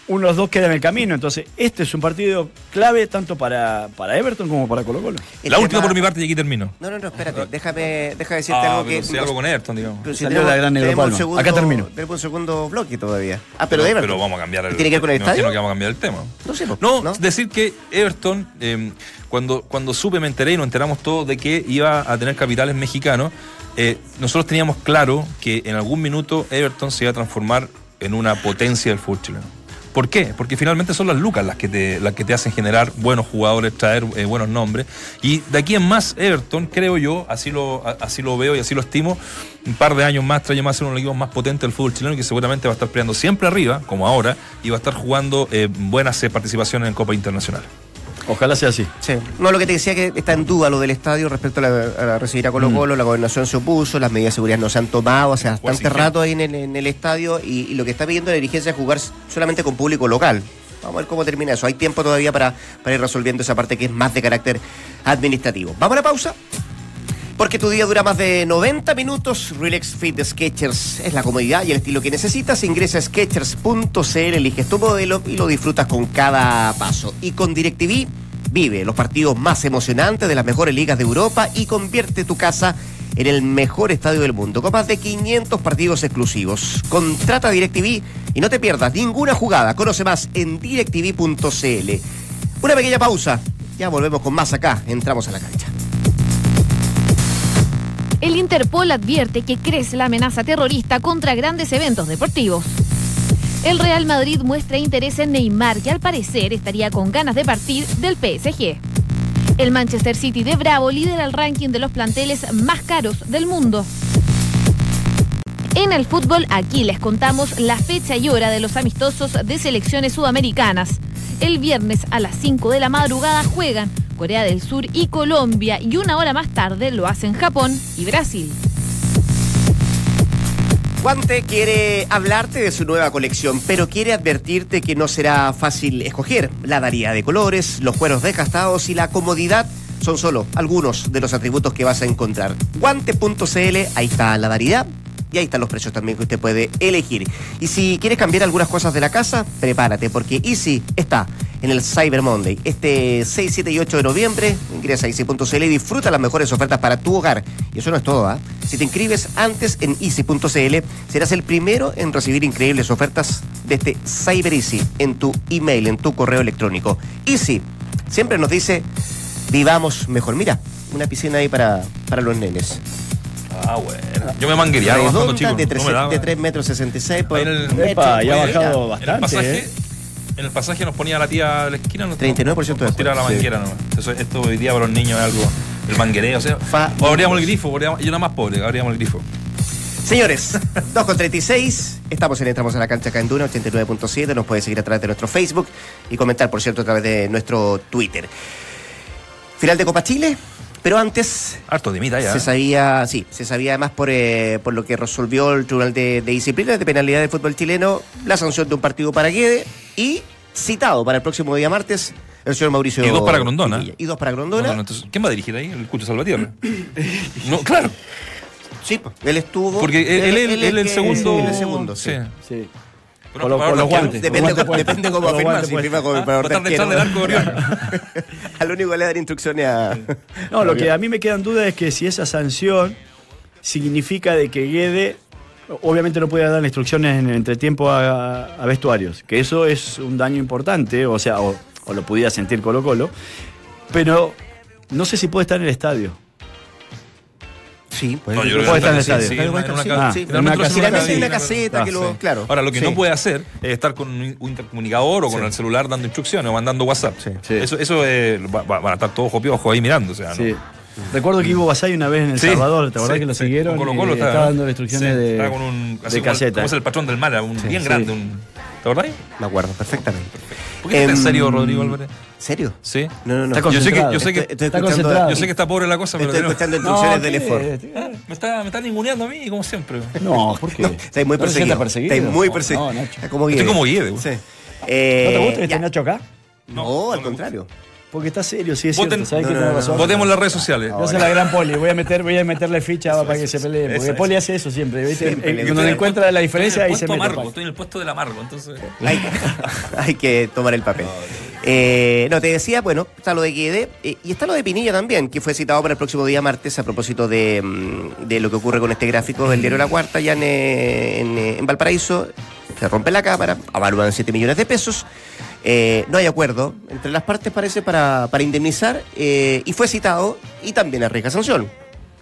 uno de los dos queda en el camino. Entonces, este es un partido clave tanto para, para Everton como para Colo Colo. El La última por mi parte y aquí termino. No, no, no, espérate. Déjame, déjame decirte Ah, algo pero que. si algo con Everton, digamos. Pero si tenemos- la gran tenemos segundo- Acá termino. Tenemos un segundo bloque todavía. Ah, pero, de Everton. Pero vamos a cambiar el. ¿Tiene que ver con el estadio? que vamos a cambiar el tema. No sé, No, ¿no? decir que Everton, eh, cuando, cuando supe, me enteré y nos enteramos todos de que iba a tener capitales mexicanos, eh, nosotros teníamos claro que en algún minuto Everton se iba a transformar en una potencia del fútbol chileno. ¿Por qué? Porque finalmente son las lucas las que te, las que te hacen generar buenos jugadores, traer eh, buenos nombres. Y de aquí en más, Everton, creo yo, así lo, así lo veo y así lo estimo, un par de años más, tres años más, ser uno de los equipos más potentes del fútbol chileno que seguramente va a estar peleando siempre arriba, como ahora, y va a estar jugando eh, buenas participaciones en Copa Internacional. Ojalá sea así. Sí. No, lo que te decía que está en duda lo del estadio respecto a, la, a recibir a Colo Mm. Colo, la gobernación se opuso, las medidas de seguridad no se han tomado, o sea, bastante sin rato ahí en el, en el estadio y, y lo que está pidiendo la dirigencia es jugar solamente con público local. Vamos a ver cómo termina eso. Hay tiempo todavía para, para ir resolviendo esa parte que es más de carácter administrativo. Vamos a la pausa. Porque tu día dura más de 90 minutos. Relax Fit de Sketchers es la comodidad y el estilo que necesitas. Ingresa a Sketchers.cl, eliges tu modelo y lo disfrutas con cada paso. Y con DirecTV vive los partidos más emocionantes de las mejores ligas de Europa y convierte tu casa en el mejor estadio del mundo, con más de 500 partidos exclusivos. Contrata DirecTV y no te pierdas ninguna jugada. Conoce más en directv.cl. Una pequeña pausa. Ya volvemos con más acá. Entramos a la cancha. El Interpol advierte que crece la amenaza terrorista contra grandes eventos deportivos. El Real Madrid muestra interés en Neymar, que al parecer estaría con ganas de partir del PSG. El Manchester City de Bravo lidera el ranking de los planteles más caros del mundo. En el fútbol, aquí les contamos la fecha y hora de los amistosos de selecciones sudamericanas. El viernes a las 5 de la madrugada juegan Corea del Sur y Colombia y una hora más tarde lo hacen Japón y Brasil. Guante quiere hablarte de su nueva colección, pero quiere advertirte que no será fácil escoger. La variedad de colores, los cueros desgastados y la comodidad son solo algunos de los atributos que vas a encontrar. Guante.cl, ahí está la variedad. Y ahí están los precios también que usted puede elegir. Y si quieres cambiar algunas cosas de la casa, prepárate, porque Easy está en el Cyber Monday. Este 6, 7 y 8 de noviembre, ingresa a Easy.cl y disfruta las mejores ofertas para tu hogar. Y eso no es todo, ¿ah? Si te inscribes antes en Easy.cl, serás el primero en recibir increíbles ofertas de este Cyber Easy en tu email, en tu correo electrónico. Easy siempre nos dice, vivamos mejor. Mira, una piscina ahí para, para los nenes. Ah, bueno. Yo me Redonda, chico. de, no 3, me daba. de 3 metros 66 por Ahí en el- metro, Epa, ya ha pues, bajado En el bastante. pasaje, ¿eh? en el pasaje nos ponía la tía de la esquina. nos- 39% nos tiraba la manguera nomás. Eso- esto hoy día para los niños es algo. El manguereo, o sea. Fa- o abríamos el grifo, abríamos- yo era más pobre, abríamos el grifo. Señores, 2 con 36. Estamos en Entramos a la Cancha acá en Duna 89.7. Nos puede seguir a través de nuestro Facebook y comentar, por cierto, a través de nuestro Twitter. Final de Copa Chile, pero antes Harto de mitad ya. se sabía, sí, se sabía además por, eh, por lo que resolvió el Tribunal de, de Disciplina de Penalidad del Fútbol Chileno la sanción de un partido para Guede y citado para el próximo día martes el señor Mauricio Y dos para Grondona. Y dos para Grondona. no, no, entonces, ¿Quién va a dirigir ahí? ¿El Cucho Salvatierra? no, claro. Sí, pues, él estuvo. Porque él, él, él, es el que- segundo. él el segundo, sí. Sí. Con, los- con guantes. Depende, con depende cómo Con guantes si firma como Ah, preparador de el. Al único que le dar instrucciones a. No, lo que a mí me queda en duda es que si esa sanción significa de que Guede obviamente no puede dar instrucciones en el entretiempo a, a vestuarios, que eso es un daño importante, o sea, o, o lo pudiera sentir Colo Colo, pero no sé si puede estar en el estadio. Sí, pues. No, yo creo Puede estar en el estadio. sí, Puede en una- sí, ah, caseta. que lo. Claro. Ahora, lo que sí. no puede hacer es estar con un un intercomunicador o con Sí. el celular dando instrucciones o mandando WhatsApp. Sí. Eso, eso eh, va- va- van a estar todos ojo ahí mirando. O sea, ¿no? Sí. Recuerdo que Ivo Basay una vez en El Sí, Salvador, ¿te acordás sí, que lo siguieron? Con Colo y Colo estaba, estaba, dando instrucciones sí, de, con un, de caseta. Como es el patrón del mar, un bien Sí. grande. Un, ¿Te acordás? Me acuerdo perfectamente. ¿Por qué está en Em, serio, Rodrigo Álvarez? ¿Serio? Sí. No, no, no. Está Yo sé que, concentrado. yo sé que, Estoy, estoy Está escuchando, yo sé que está pobre la cosa, pero estoy escuchando instrucciones No, del. EFOR. me está, me está ninguneando a mí, como siempre. No, ¿por qué? Estáis muy ¿No se siente perseguido. perseguido? Estáis muy No, perseguido. No, Nacho. Está como Estoy como güey. Sí. ¿No Eh, te gusta que ya. esté Nacho acá? No, No, al no contrario. Porque está serio, sí es Voten- cierto. ¿Sabes No, no, no, razón? Votemos en las redes sociales. Yo soy la gran poli, voy a meter, voy a meterle ficha para que se pelee. Porque Eso, Poli hace eso siempre, ¿viste? Siempre le Cuando gusta. encuentra la diferencia ahí estoy se en el mete. puesto amargo, estoy en el puesto del amargo, entonces. Hay, hay que tomar el papel. Eh, no, te decía, bueno, está lo de Guede eh, y está lo de Pinilla también, que fue citado para el próximo día martes a propósito de, mm, de lo que ocurre con este gráfico del diario La Cuarta, ya en, eh, en, eh, en Valparaíso. Se rompe la cámara, avalúan 7 millones de pesos. Eh, no hay acuerdo entre las partes, parece, para, para indemnizar eh, y fue citado y también arriesga sanción.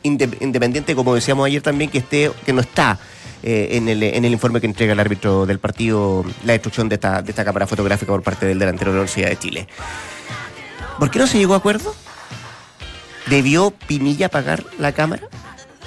Inde- independiente, como decíamos ayer también, que esté que no está eh, en, el, en el informe que entrega el árbitro del partido la destrucción de esta, de esta cámara fotográfica por parte del delantero de la Universidad de Chile. ¿Por qué no se llegó a acuerdo? ¿Debió Pinilla pagar la cámara?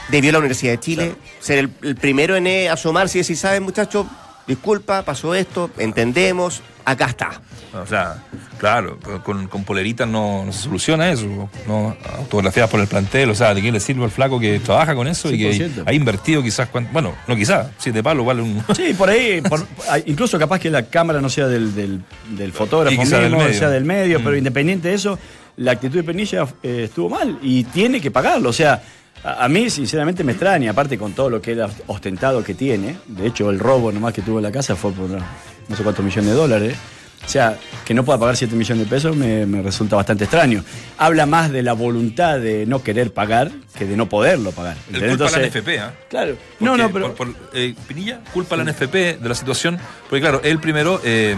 ¿Debió la Universidad de Chile ser el, el primero en asomarse y decir, saben muchachos, disculpa, pasó esto, entendemos, acá está? O sea, claro, con, con poleritas no, no se soluciona eso. No autografiadas por el plantel. O sea, ¿de qué le sirve al flaco que trabaja con eso y que 100%. ha invertido quizás, bueno, no quizás, siete palos vale un. Sí, por ahí, por- incluso capaz que la cámara no sea del, del, del fotógrafo del mismo, medio. sea del medio, Mm. pero independiente de eso, la actitud de Penilla eh, estuvo mal y tiene que pagarlo. O sea, a, mí sinceramente me extraña, aparte con todo lo que era ostentado que tiene, de hecho el robo nomás que tuvo la casa fue por no sé cuántos millones de dólares. O sea, que no pueda pagar 7 millones de pesos me, me resulta bastante extraño. Habla más de la voluntad de no querer pagar que de no poderlo pagar. El culpa a la Entonces, NFP, ¿ah? Claro. No, Porque no, pero. por- por, eh, Pinilla culpa a la NFP de la situación, porque claro, él primero eh,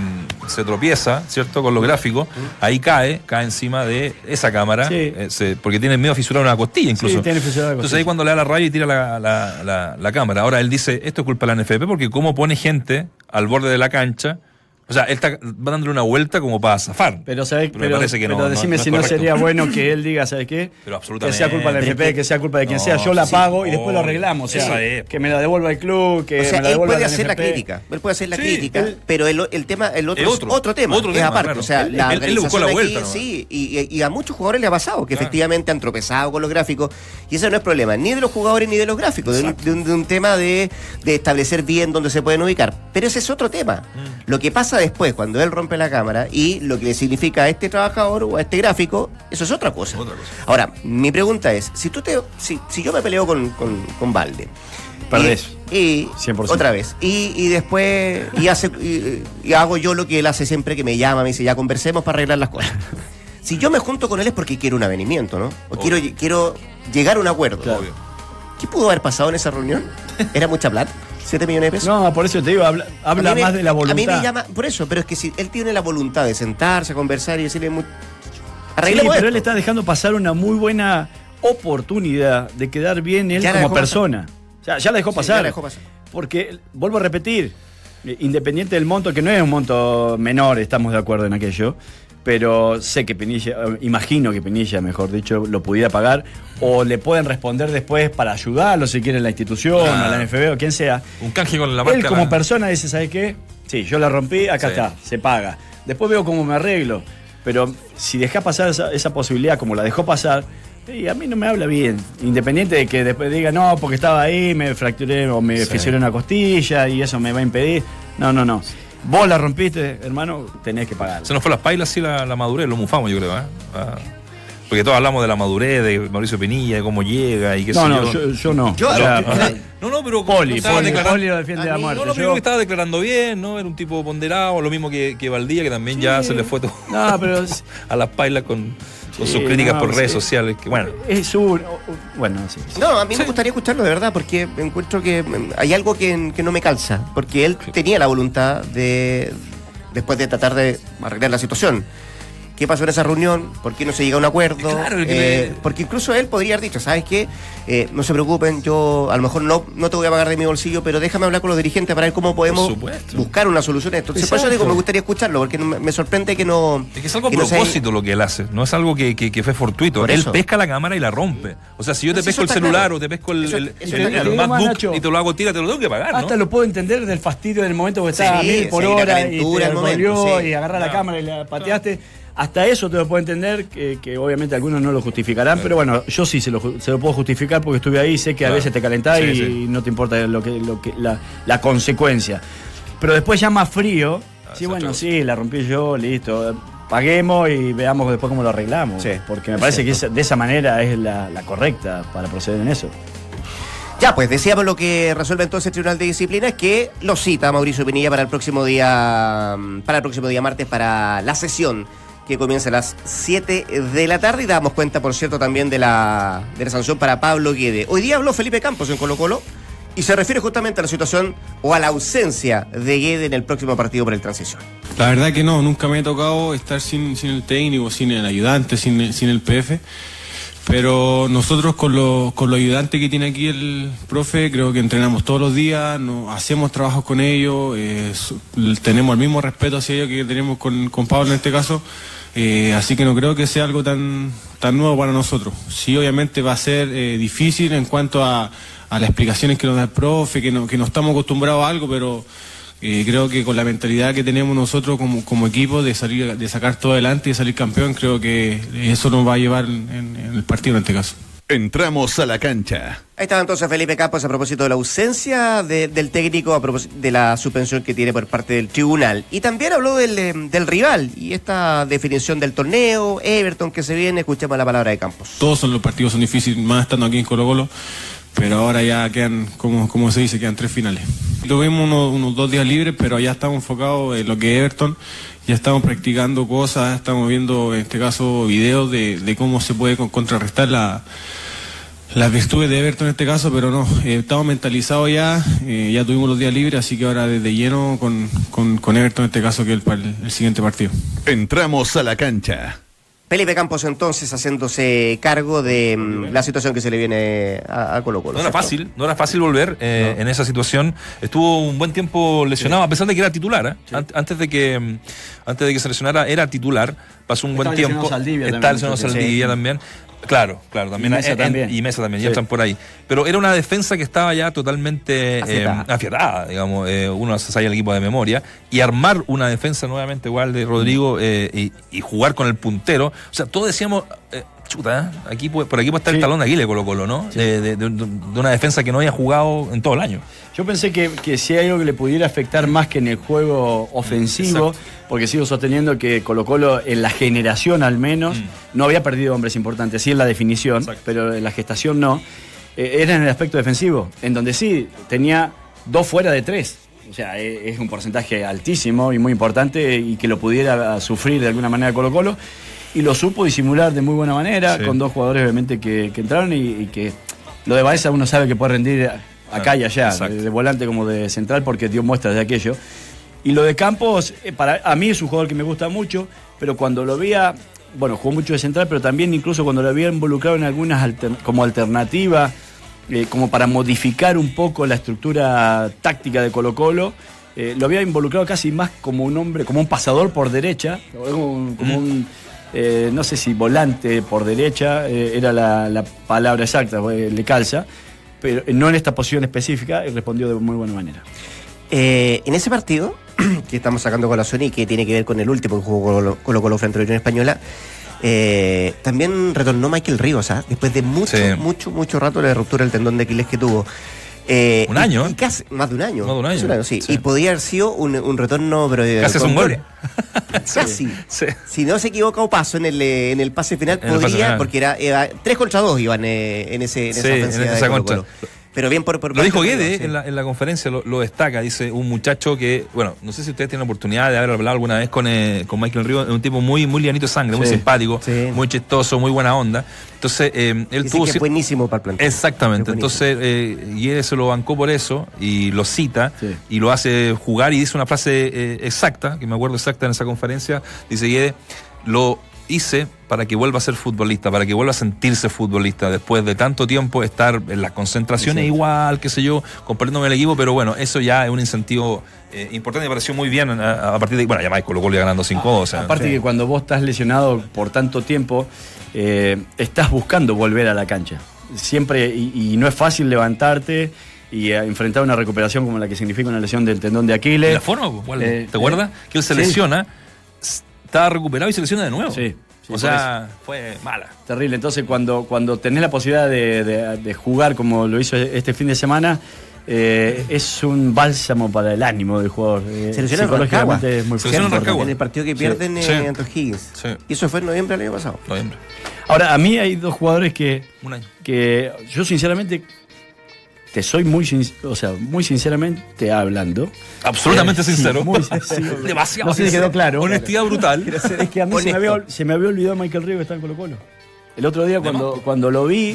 se tropieza, ¿cierto? Con los gráficos, ahí cae, cae encima de esa cámara, Sí. eh, se- porque tiene medio fisurar una costilla incluso. Sí, tiene fisurada Entonces costilla. ahí cuando le da la raya y tira la, la- la- la cámara. Ahora él dice, esto es culpa de la NFP, porque cómo pone gente al borde de la cancha, o sea, él está va dándole una vuelta como para zafar. Pero, ¿sabes? Pero me pero, parece que no, pero no- decime no si no sería bueno que él diga, ¿sabes qué? Pero Que absolutamente. sea culpa de la Pero es FP, que- que sea culpa de quien No, sea, yo la sí, pago y después lo obvio. arreglamos. O sea, Eso es. que me la devuelva el club, que O sea, me la él devuelva puede la hacer la crítica. Él puede hacer la Sí, crítica, él- pero el, el tema, el otro es otro, otro, tema. es aparte. claro. O sea, Él- la él- él buscó la vuelta aquí, sí, y, y a muchos jugadores le ha pasado que Claro. efectivamente han tropezado con los gráficos. Y ese no es problema, ni de los jugadores ni de los gráficos, de un, tema de, de establecer bien dónde se pueden ubicar. Pero ese es otro tema. Mm. Lo que pasa después, cuando él rompe la cámara y lo que le significa a este trabajador o a este gráfico, eso es otra cosa. Otra cosa. Ahora, mi pregunta es, si tú te, si, si yo me peleo con, con, con Valde, Perdés. y, y 100%. otra vez. Y, y después y hace, y, hago yo lo que él hace siempre que me llama, me dice, ya conversemos para arreglar las cosas. Si yo me junto con él es porque quiero un avenimiento, ¿no? O quiero, quiero llegar a un acuerdo. Claro. ¿Qué pudo haber pasado en esa reunión? ¿Era mucha plata? ¿Siete millones de pesos? No, por eso te digo, habla, A habla me- más de la voluntad. A mí me llama, por eso, pero es que si él tiene la voluntad de sentarse, conversar y decirle, mu- Sí, pero él está dejando pasar una muy buena oportunidad de quedar bien él Ya como persona. Ya, ya la dejó Sí, pasar. ya la dejó pasar. Porque, vuelvo a repetir, eh, independiente del monto, que no es un monto menor, estamos de acuerdo en aquello, pero sé que Pinilla, eh, imagino que Pinilla, mejor dicho, lo pudiera pagar, o le pueden responder después para ayudarlo, si quiere la institución, Claro. a la NFB o quien sea. Un canje con la marca. Él como la- persona dice, ¿sabes qué? Sí, yo la rompí, acá Sí. está, se paga. Después veo cómo me arreglo. Pero si deja pasar esa, esa posibilidad como la dejó pasar, y a mí no me habla bien. Independiente de que después diga, no, porque estaba ahí, me fracturé o me Sí. fisuré una costilla y eso me va a impedir. No, no, no. Vos la rompiste, hermano, tenés que pagar. Se nos fue las pailas, sí, la, la madurez, lo mufamos, yo creo, ¿eh? Ah. Porque todos hablamos de la madurez de Mauricio Pinilla, de cómo llega y qué No, sé no, yo. yo, yo no. Yo- O sea, yo- o sea, No, no, pero. Poli, Poli, lo defiende A a mí- muerte. No, no, yo creo que estaba declarando bien, ¿no? Era un tipo ponderado, lo mismo que, que Valdía, que también ya se le fue todo No, pero a las pailas con, con sus críticas no, por sí. redes sociales. Que, bueno, es un. Bueno, sí. sí. No, a mí me gustaría escucharlo de verdad, porque encuentro que mm, hay algo que, que no me calza, porque él tenía la voluntad de, después de tratar de arreglar la situación. Qué pasó en esa reunión, por qué no se llega a un acuerdo. Claro, que Eh, me- Porque incluso él podría haber dicho, ¿sabes qué? Eh, no se preocupen, yo a lo mejor no, no te voy a pagar de mi bolsillo, pero déjame hablar con los dirigentes para ver cómo podemos buscar una solución a esto. Entonces, por eso digo, me gustaría escucharlo, porque no- me, sorprende que no. Es que es algo a no propósito lo que él hace, no es algo que, que- que fue fortuito. Por Él eso. pesca la cámara y la rompe. O sea, si yo te pesco el celular claro. o te pesco el, Eso- el- eso el- está el claro. MacBook Nacho. y te lo hago tira, te lo tengo que pagar, ¿no? Hasta lo puedo entender del fastidio del momento que está Sí, a mil por hora y te y agarra la Claro. cámara y la pateaste. Hasta eso te lo puedo entender, que, que obviamente algunos no lo justificarán, pero bueno, yo sí se lo, ju- se lo puedo justificar porque estuve ahí, sé que a veces te calentás Sí, y sí. no te importa lo que, lo que, la, la consecuencia. Pero después ya más frío, Ah, sí, bueno, sí, la rompí yo, listo. Paguemos y veamos después cómo lo arreglamos. Sí. Porque me parece que esa- de esa manera es la, la correcta para proceder en eso. Ya, pues decíamos lo que resuelve entonces el Tribunal de Disciplina es que lo cita Mauricio Pinilla para el próximo día, para el próximo día martes para la sesión que comienza a las 7 de la tarde y damos cuenta, por cierto, también de la, de la sanción para Pablo Guede. Hoy día habló Felipe Campos en Colo Colo y se refiere justamente a la situación o a la ausencia de Guede en el próximo partido por el transición. La verdad que no, nunca me ha tocado estar sin, sin el técnico, sin el ayudante, sin sin el PF. Pero nosotros con los con los ayudantes que tiene aquí el profe, creo que entrenamos todos los días, no, hacemos trabajos con ellos, eh, tenemos el mismo respeto hacia ellos que tenemos con, con Pablo en este caso. Eh, así que no creo que sea algo tan, tan nuevo para nosotros. Sí, obviamente va a ser eh, difícil en cuanto a, a las explicaciones que nos da el profe, que no, que no estamos acostumbrados a algo, pero eh, creo que con la mentalidad que tenemos nosotros como, como equipo de salir, de sacar todo adelante y salir campeón, creo que eso nos va a llevar en el partido en este caso. Entramos a la cancha. Ahí estaba entonces Felipe Campos a propósito de la ausencia de- del técnico, a propósito de la suspensión que tiene por parte del tribunal. Y también habló del, eh, del rival y esta definición del torneo, Everton que se viene, escuchemos la palabra de Campos. Todos son los partidos son difíciles, más estando aquí en Colo Colo, pero ahora ya quedan, como, como se dice, quedan tres finales. Tuvimos unos, unos dos días libres, pero ya estamos enfocados en lo que es Everton, ya estamos practicando cosas, estamos viendo en este caso videos de, de cómo se puede con- contrarrestar la, las virtudes de Everton en este caso, pero no, eh, estamos mentalizados ya, eh, ya tuvimos los días libres, así que ahora desde lleno con, con, con Everton en este caso que es el, par- el siguiente partido. Entramos a la cancha. Felipe Campos entonces haciéndose cargo de mm, la situación que se le viene a, a Colo Colo. No era fácil, no era fácil volver eh, en esa situación. Estuvo un buen tiempo lesionado, a pesar de que era titular. ¿eh? Ant- Antes de que mm, antes de que se lesionara, era titular. Pasó un Estaba buen tiempo. Está lesionado. Saldivia Sí. también. Claro, claro, también. Y Mesa en- también. Y Mesa también, ya están por ahí. Pero era una defensa que estaba ya totalmente eh, Afiatada. digamos. eh, uno se sabía el equipo de memoria. Y armar una defensa nuevamente igual de Rodrigo eh, y, y jugar con el puntero. O sea, todos decíamos. Chuta, ¿eh? aquí por aquí puede estar el talón de Aquiles Colo Colo, ¿no? De, de- de- de una defensa que no había jugado en todo el año. Yo pensé que, que si hay algo que le pudiera afectar más que en el juego ofensivo, Exacto. porque sigo sosteniendo que Colo Colo en la generación al menos Mm. no había perdido hombres importantes, sí en la definición, Exacto. pero en la gestación no. Eh, era en el aspecto defensivo, en donde sí tenía dos fuera de tres. O sea, e- es un porcentaje altísimo y muy importante y que lo pudiera sufrir de alguna manera Colo Colo. Y lo supo disimular de muy buena manera, Sí. con dos jugadores obviamente que, que entraron y, y que lo de Baeza uno sabe que puede rendir acá y allá, de, de volante como de central, porque dio muestras de aquello. Y lo de Campos, eh, para a mí es un jugador que me gusta mucho, pero cuando lo veía, bueno, jugó mucho de central, pero también incluso cuando lo había involucrado en algunas alter- como alternativa, eh, como para modificar un poco la estructura táctica de Colo Colo, eh, lo había involucrado casi más como un hombre, como un pasador por derecha, como un, como un, eh, no sé si volante por derecha, eh, era la, la palabra exacta, eh, le calza, pero no en esta posición específica, y respondió de muy buena manera. Eh, en ese partido que estamos sacando colación y que tiene que ver con el último que jugó Colo Colo, Colo frente a la Unión Española, eh, también retornó Michael Ríos, ¿ah? después de mucho, Sí. mucho, mucho rato de la ruptura del tendón de Aquiles que tuvo. Eh, Un año, y ¿eh? casi, más de un año. Más de un año. Sí. Sí. Y podía haber sido un, un retorno, pero. Casi es un gol. Casi. Sí. Si no se equivoca o paso en el, eh, en el pase final, En pase podría, final. porque era, era 3 contra 2 iban eh, en, ese, en Sí, esa en ofensiva de esa Colo contra. Colo. Pero bien por, por Lo dijo Guede sí. en, la, en la conferencia, lo, lo destaca. Dice un muchacho que, bueno, no sé si ustedes tienen la oportunidad de haber hablado alguna vez con, eh, con Michael Río, es un tipo muy, muy lianito de sangre, muy simpático, sí. muy chistoso, muy buena onda. Entonces, eh, él Dice tuvo. que buenísimo para el plantel. Exactamente, entonces eh, Guede se lo bancó por eso y lo cita y lo hace jugar y dice una frase eh, exacta, que me acuerdo exacta en esa conferencia, dice Guede, lo hice para que vuelva a ser futbolista, para que vuelva a sentirse futbolista después de tanto tiempo estar en las concentraciones igual, qué sé yo, compartiendo el equipo, pero bueno, eso ya es un incentivo eh, importante, me pareció muy bien a, a partir de, bueno, ya Michael Colo ganando 5 o sea, Aparte que cuando vos estás lesionado por tanto tiempo, eh, estás buscando volver a la cancha. Siempre, y, y no es fácil levantarte y eh, enfrentar una recuperación como la que significa una lesión del tendón de ¿Y Aquiles. la forma, ¿te acuerdas? Que él se lesiona, está recuperado y se lesiona de nuevo. Sí, sí, o sea, fue mala. Terrible. Entonces, cuando, cuando tenés la posibilidad de, de- de jugar como lo hizo este fin de semana, eh, es un bálsamo para el ánimo del jugador. Eh, Se lesionó Rancagua. es muy Se lesionó en el partido que pierden Sí. eh, Higgins. Sí. Y eso fue en noviembre del año pasado. Noviembre. Ahora, a mí hay dos jugadores que, Un año. que yo sinceramente, te soy muy, o sea, muy sinceramente hablando. Absolutamente Eh, sí, sincero. muy sincero. Demasiado. No sé si sincero. quedó claro. Honestidad brutal. Es que a mí se me, había, se me había olvidado Michael Río que está en Colo Colo. El otro día cuando, cuando lo vi,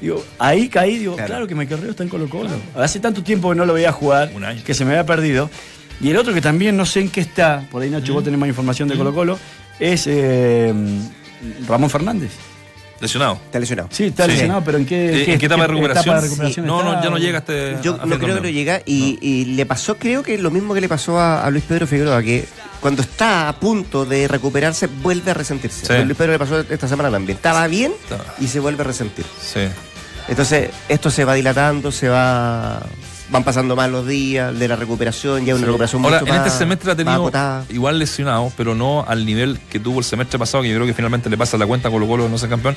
digo, ahí caí, digo, Claro. claro, que Michael Río está en Colo Colo. Hace tanto tiempo que no lo veía jugar, Un año. que se me había perdido. Y el otro que también no sé en qué está, por ahí Nacho, vos tenés más información de Colo Colo, es eh, Ramón Fernández. Lesionado. Está lesionado. Sí, está Sí. lesionado, pero ¿en qué, Eh, qué- ¿En qué etapa de recuperación? no, no, ya no llega este. Yo a- a no creo que lo llega y, y le pasó creo que lo mismo que le pasó a, a Luis Pedro Figueroa, que cuando está a punto de recuperarse vuelve a resentirse. Sí. A Luis Pedro le pasó esta semana también. Estaba bien y se vuelve a resentir. Sí. Entonces esto se va dilatando, se va... Van pasando más los días de la recuperación, ya una recuperación Ahora, mucho en más, este semestre ha tenido igual lesionado, pero no al nivel que tuvo el semestre pasado, que yo creo que finalmente le pasa la cuenta a Colo Colo no ser campeón,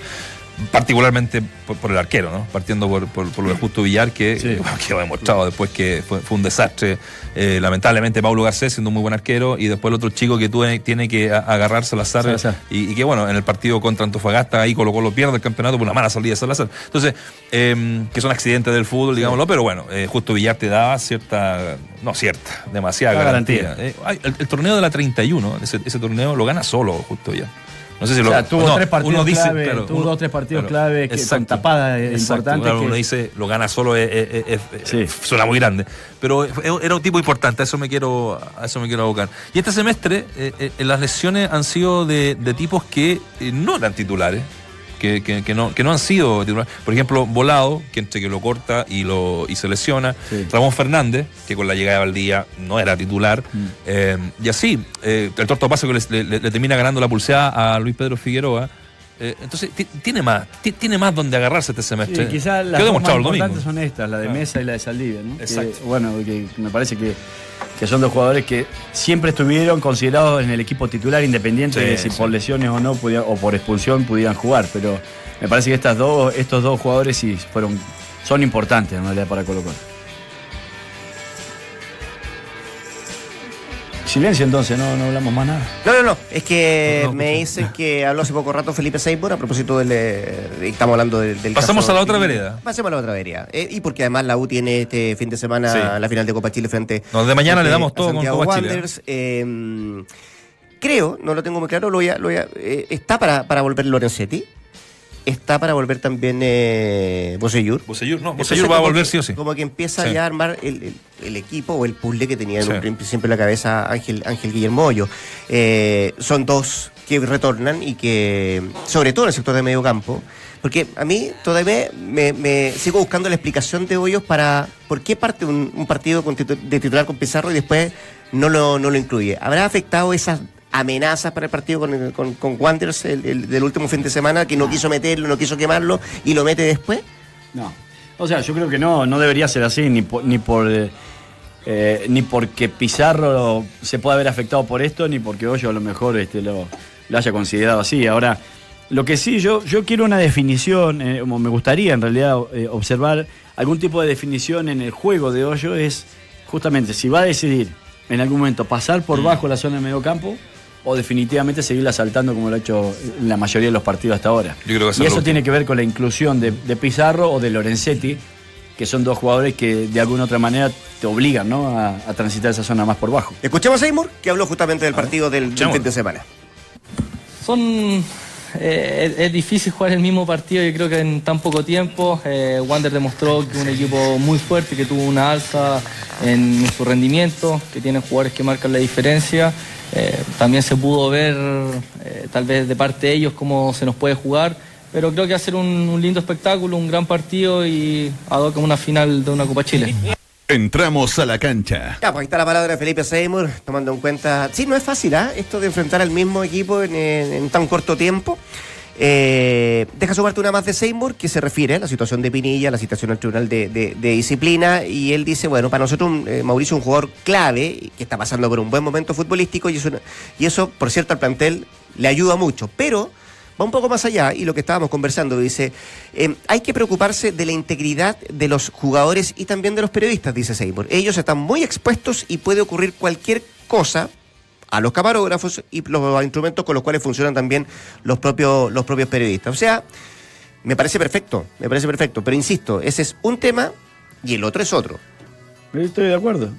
particularmente por, por el arquero, ¿no? Partiendo por, por- por lo de Justo Villar, que Sí. quedó demostrado después que fue, fue un desastre. Eh, lamentablemente, Paulo Garcés siendo un muy buen arquero, y después el otro chico que tuve- tiene que a- agarrarse a Salazar, Salazar. y, y que bueno, en el partido contra Antofagasta, ahí Colo Colo pierde el campeonato por una mala salida de Salazar. Entonces, eh, que son accidentes del fútbol, digámoslo, pero bueno, eh, Justo Villar te daba cierta, no cierta, demasiada La garantía. garantía. Eh, el torneo de la 31, ese, ese torneo lo gana solo Justo Villar. No sé si O lo tuvo no, tres partidos uno dice, clave, claro, tuvo uno- dos, tres partidos claro, clave que, exacto, tapadas eh, exacto, importantes. claro, que- uno dice, lo gana solo, es, es- es- es- Sí. suena muy grande. Pero era un tipo importante, a eso me quiero, a eso me quiero abocar. Y este semestre, eh, eh, las lesiones han sido de, de tipos que eh, no eran titulares. Que, que- que no, que no han sido titulares. Por ejemplo, Volado, que entre que lo corta y lo y se lesiona. Sí. Ramón Fernández, que con la llegada de Valdía no era titular. Mm. Eh, y así, eh, el torto paso que le, le- le termina ganando la pulseada a Luis Pedro Figueroa. Eh, entonces, ti- tiene más, ti- tiene más donde agarrarse este semestre. Sí, quizás las dos más importantes son estas, la de Claro. Mesa y la de Saldivia, ¿no? Exacto. Que, bueno, que me parece que, que son dos jugadores que siempre estuvieron considerados en el equipo titular, independiente Sí, de si sí. por lesiones o no o por expulsión pudieran jugar. Pero me parece que estas dos, estos dos jugadores sí fueron, son importantes en realidad para Colo Colo. Silencio entonces, no, no hablamos más nada. No, no, no. Es que No, no, me dicen que habló hace poco rato Felipe Seymour a propósito del. eh, Estamos hablando del. del Pasamos caso- a la otra vereda. Pasemos a la otra vereda. Eh, y porque además la U tiene este fin de semana Sí. la final de Copa Chile frente. No, de mañana le damos a todo con Santiago Copa Chile. Wanderers. Eh, creo, no lo tengo muy claro, lo voy a- lo voy a- eh, está para, para volver Lorenzetti. Está para volver también eh, Bosellur. Bosellur, no, Bosellur va a volver que- sí o sí. Como que empieza Sí. ya a armar el, el- el equipo o el puzzle que tenía en un siempre en la cabeza Ángel, Ángel Guillermo Hoyo. Eh, son dos que retornan y que, sobre todo en el sector de medio campo, porque a mí todavía me, me sigo buscando la explicación de Hoyos para por qué parte un, un partido con titu- de titular con Pizarro y después no lo, no lo incluye. ¿Habrá afectado esas amenazas para el partido con, con, con Wanderers el- el del último fin de semana que no quiso meterlo, no quiso quemarlo y lo mete después? No. O sea, yo creo que no, no debería ser así, ni por, ni por eh, eh, ni porque Pizarro se pueda haber afectado por esto, ni porque Hoyo a lo mejor este, lo, lo haya considerado así. Ahora, lo que sí, yo, yo quiero una definición, eh, como me gustaría en realidad eh, observar algún tipo de definición en el juego de Hoyo, es justamente si va a decidir en algún momento pasar por bajo la zona de medio campo o definitivamente seguirla saltando como lo ha hecho en la mayoría de los partidos hasta ahora. Yo creo que eso y eso tiene que ver con la inclusión de, de Pizarro o de Lorenzetti, que son dos jugadores que de alguna otra manera te obligan ¿no? a, a transitar esa zona más por bajo. Escuchemos a Seymour, que habló justamente del partido del, del fin de semana. Son. eh, es, es difícil jugar el mismo partido, yo creo que en tan poco tiempo. Eh, Wander demostró que es un equipo muy fuerte, que tuvo una alza en su rendimiento, que tiene jugadores que marcan la diferencia. Eh, también se pudo ver, eh, tal vez de parte de ellos, cómo se nos puede jugar, pero creo que va a ser un, un lindo espectáculo, un gran partido y a como una final de una Copa Chile. Entramos a la cancha. Ya, pues ahí está la palabra de Felipe Seymour, tomando en cuenta. Sí, no es fácil, ¿ah? Esto de enfrentar al mismo equipo en, en- en tan corto tiempo. Eh, deja sumarte una más de Seymour que se refiere a la situación de Pinilla, la situación al Tribunal de, Disciplina. Y él dice: Bueno, para nosotros, eh, Mauricio es un jugador clave que está pasando por un buen momento futbolístico y eso, y eso, por cierto, al plantel le ayuda mucho. Pero va un poco más allá y lo que estábamos conversando dice, eh, hay que preocuparse de la integridad de los jugadores y también de los periodistas, dice Seymour. Ellos están muy expuestos y puede ocurrir cualquier cosa a los camarógrafos y los instrumentos con los cuales funcionan también los propios, los propios periodistas. O sea, me parece perfecto, me parece perfecto, pero insisto, ese es un tema y el otro es otro. Estoy de acuerdo.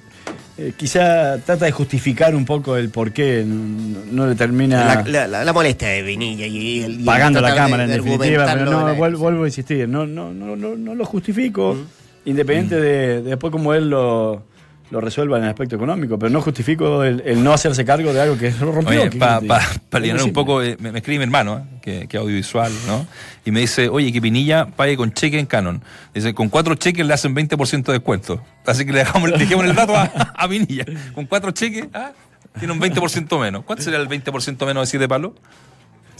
Eh, quizá trata de justificar un poco el por qué no, no le termina La, la- la- la molestia de Vinilla y el pagando la tratar de- cámara en de definitiva, pero no, de la- vuel- vuelvo a insistir, no, no, no, no, no lo justifico, independiente de, de después como él lo, lo resuelva en el aspecto económico, pero no justifico el, el no hacerse cargo de algo que lo rompió. Para pa, aliviar un poco, eh, me, me escribe mi hermano, eh, que, que audiovisual, ¿no? Y me dice, oye, que Pinilla pague con cheque en Canon. Dice, con cuatro cheques le hacen 20% de descuento. Así que le dejamos, le el dato a, a Pinilla. Con cuatro cheques, ah, tiene un 20% menos. ¿Cuánto sería el 20% menos de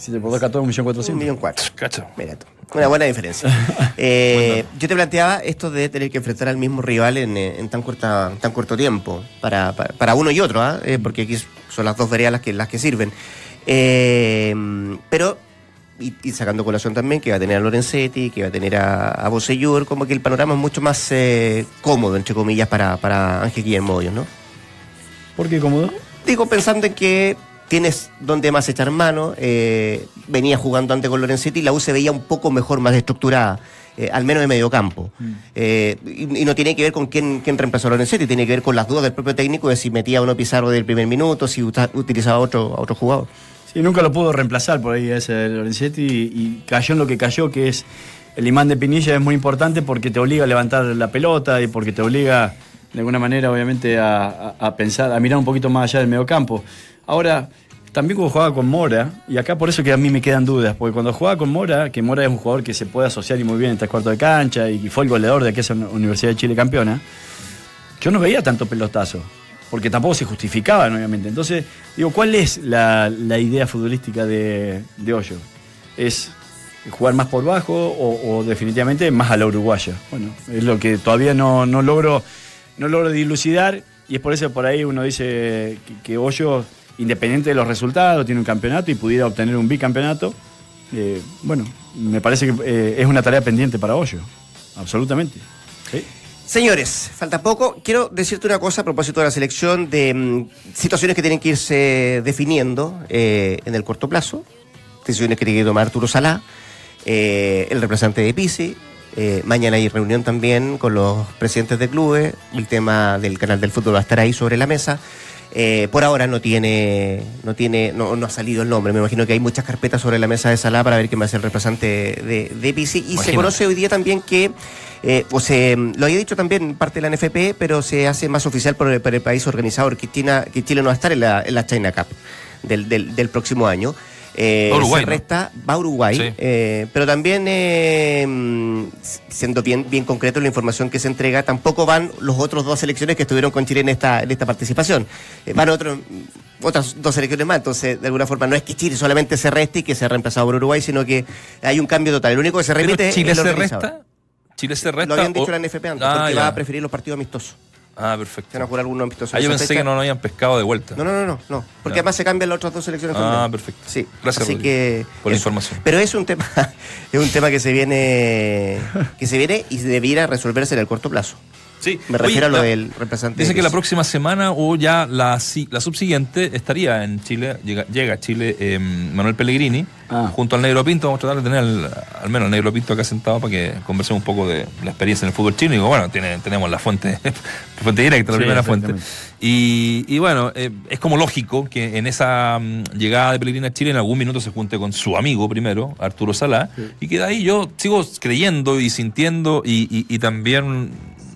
7 palos? Si te por dos 14, un millón Un cuatrocientos. millón cuatro. Cacho. Mira tú, una buena diferencia. Eh, yo te planteaba esto de tener que enfrentar al mismo rival en, eh, en tan corta, tan corto tiempo, para, para, para uno y otro, ¿ah? Eh, porque aquí son las dos veredas las que, las que sirven. Eh, pero, y, y sacando colación también, que va a tener a Lorenzetti, que va a tener a, a Bocellur, como que el panorama es mucho más eh, cómodo, entre comillas, para, para Ángel Guillermo Hoyos, ¿no? ¿Por qué cómodo? Digo, pensando en que tienes donde más echar mano, eh, venía jugando antes con Lorenzetti y la U se veía un poco mejor, más estructurada, eh, al menos de medio campo. Eh, y, y no tiene que ver con quién, quién reemplazó a Lorenzetti, tiene que ver con las dudas del propio técnico de si metía o no Pizarro del primer minuto, si utilizaba a otro, a otro jugador. Sí, nunca lo pudo reemplazar por ahí a ese Lorenzetti y, y cayó en lo que cayó, que es el imán de Pinilla es muy importante porque te obliga a levantar la pelota y porque te obliga de alguna manera obviamente a, a- a pensar, a mirar un poquito más allá del mediocampo. Ahora, también cuando jugaba con Mora, y acá por eso que a mí me quedan dudas, porque cuando jugaba con Mora, que Mora es un jugador que se puede asociar y muy bien en tres cuartos de cancha y fue el goleador de aquella Universidad de Chile campeona, yo no veía tanto pelotazo, porque tampoco se justificaban, obviamente. Entonces, digo, ¿cuál es la, idea futbolística de, de Hoyo? ¿Es jugar más por bajo o, o definitivamente más a la uruguaya? Bueno, es lo que todavía no, no logro no logro dilucidar y es por eso por ahí uno dice que, que Hoyo, independiente de los resultados, tiene un campeonato y pudiera obtener un bicampeonato. Eh, bueno, me parece que eh, es una tarea pendiente para Hoyo, absolutamente. Señores, falta poco. Quiero decirte una cosa a propósito de la selección de mm, situaciones que tienen que irse definiendo eh, en el corto plazo. Decisiones que tiene que tomar Arturo Salá, el representante de Pisi. Mañana hay reunión también con los presidentes de clubes. El tema del canal del fútbol va a estar ahí sobre la mesa. Eh, por ahora no tiene, no tiene, no, no ha salido el nombre. Me imagino que hay muchas carpetas sobre la mesa de Salá para ver quién va a ser el representante de, de. Y se conoce hoy día también que, eh, o se, lo había dicho también parte de la NFP, pero se hace más oficial por el, por el país organizador, que, China, que Chile no va a estar en la, en la China Cup del, del, del próximo año. Eh, Uruguay, se ¿no? resta, va a Uruguay, Sí. eh, pero también, eh, siendo bien, bien concreto la información que se entrega, tampoco van los otros dos selecciones que estuvieron con Chile en esta, en esta participación. Eh, van otros, otras dos selecciones más, entonces de alguna forma no es que Chile solamente se reste y que sea reemplazado por Uruguay, sino que hay un cambio total. El único que se repite Chile es el se resta. Chile se resta. Lo habían dicho o- la NFP antes, Ah, porque ya. va a preferir los partidos amistosos. Ah, Se perfecto. jugar algunos amistosos. Ah, yo pensé que no lo habían pescado de vuelta. No, no, no, no, no. Porque Ya. además se cambian las otras dos selecciones Ah, también. perfecto. Sí. Gracias, Así que por la eso. información. Pero es un tema, es un tema que se viene, que se viene y debiera resolverse en el corto plazo. Sí. Me refiero a lo la- del representante. Dicen que la próxima semana o ya la, si- la subsiguiente estaría en Chile, llega, llega a Chile eh, Manuel Pellegrini, Ah. junto al Negro Pinto, vamos a tratar de tener al, al menos al Negro Pinto acá sentado para que conversemos un poco de la experiencia en el fútbol chino. Y digo, bueno, tiene, tenemos la fuente, la fuente directa, la Sí, primera fuente. Y, y bueno, eh, es como lógico que en esa mm, llegada de Pellegrini a Chile en algún minuto se junte con su amigo primero, Arturo Salá, y que de ahí yo sigo creyendo y sintiendo y, y- y también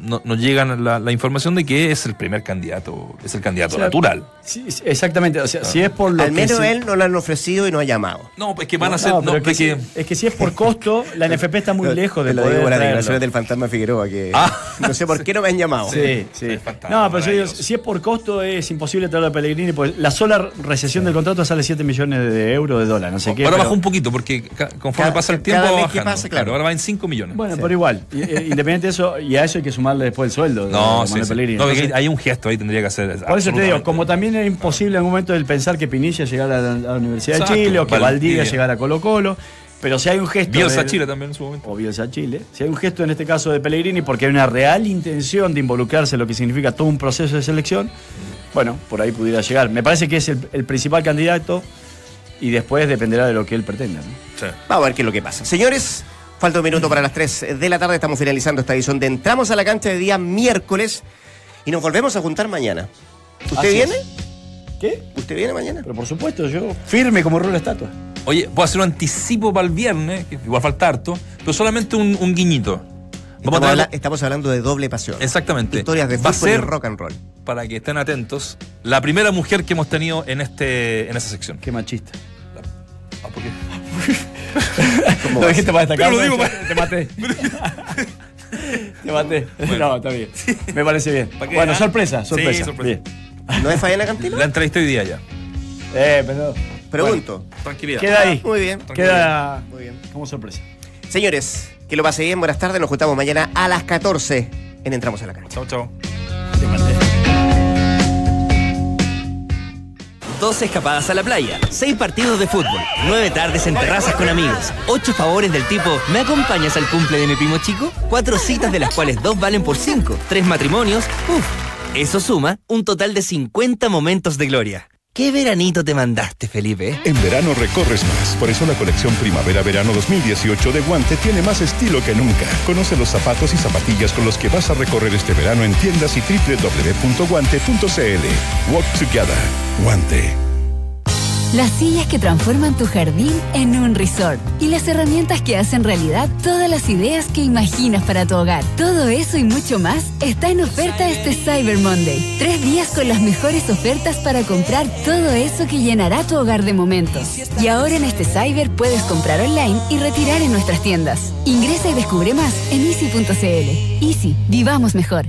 no- nos llegan la, la información de que es el primer candidato, es el candidato O sea, natural. Sí, sí, exactamente. O sea, si es por lo Al menos él no lo han ofrecido y no ha llamado. No, pues que van a ser. No, es, que es que- si, es que si es por costo, la NFP está muy lejos de lo poder digo las declaraciones del fantasma Figueroa, que Ah. no sé por qué no me han llamado. Sí, sí. No, pero yo digo, si es por costo es imposible traerlo a Pellegrini, porque la sola recesión del contrato sale 7 millones de euros de dólares, no sé qué. ahora pero- bajó un poquito porque conforme Cada- pasa el tiempo va bajando. pasa, claro. Ahora va en 5 millones. Bueno, pero igual, eh, independiente de eso, y a eso hay que después el sueldo. de no, Manuel sí, sí. Pellegrini. No, porque Entonces, hay un gesto ahí tendría que hacer. por eso te digo, como también era imposible en algún momento el pensar que Pinilla llegara a la, a la Universidad Exacto, de Chile o que Valdivia. Valdivia llegara a Colo Colo, pero si hay un gesto. Bielsa de- Chile también en su momento. o Bielsa Chile, si hay un gesto en este caso de Pellegrini porque hay una real intención de involucrarse en lo que significa todo un proceso de selección, bueno, por ahí pudiera llegar. Me parece que es el, el principal candidato y después dependerá de lo que él pretenda. ¿no? Sí. Vamos a ver qué es lo que pasa. Señores, falta un minuto para las 3 de la tarde. Estamos finalizando esta edición de Entramos a la cancha de día miércoles y nos volvemos a juntar mañana. ¿Usted Así viene? es. ¿Qué? ¿Usted viene mañana? Pero por supuesto, yo firme como rueda estatua. Oye, puedo hacer un anticipo para el viernes, que igual falta harto, pero solamente un, un guiñito. Estamos, a habla- hablando de doble pasión. Exactamente. Historias de Va a fútbol y ser, rock and roll. para que estén atentos, la primera mujer que hemos tenido en este en esa sección. Qué machista. Ah, ¿por qué? Lo dijiste para destacar. Pero lo digo Te maté. Te maté. No, está bien. Me parece bien. ¿Para qué, Bueno, ah? sorpresa, Sí, sorpresa. sorpresa. Bien. ¿No es Fabiana Cantilo? La entrevisté hoy día ya. Eh, pero. Pregunto. Tranquilidad. Queda ahí. Muy bien. Queda Muy bien. como sorpresa. Señores, que lo pase bien. Buenas tardes. Nos juntamos mañana a las 14 en Entramos a la cancha. Chao, chao. Dos escapadas a la playa, seis partidos de fútbol, nueve tardes en terrazas con amigos, ocho favores del tipo ¿Me acompañas al cumple de mi primo chico? Cuatro citas de las cuales dos valen por cinco, tres matrimonios, uff. Eso suma un total de 50 momentos de gloria. ¿Qué veranito te mandaste, Felipe? En verano recorres más. Por eso la colección Primavera-Verano 2018 de Guante tiene más estilo que nunca. Conoce los zapatos y zapatillas con los que vas a recorrer este verano en tiendas y www.guante.cl. Walk Together. Guante. Las sillas que transforman tu jardín en un resort. Y las herramientas que hacen realidad todas las ideas que imaginas para tu hogar. Todo eso y mucho más está en oferta este Cyber Monday. Tres días con las mejores ofertas para comprar todo eso que llenará tu hogar de momentos. Y ahora en este Cyber puedes comprar online y retirar en nuestras tiendas. Ingresa y descubre más en easy.cl. Easy, vivamos mejor.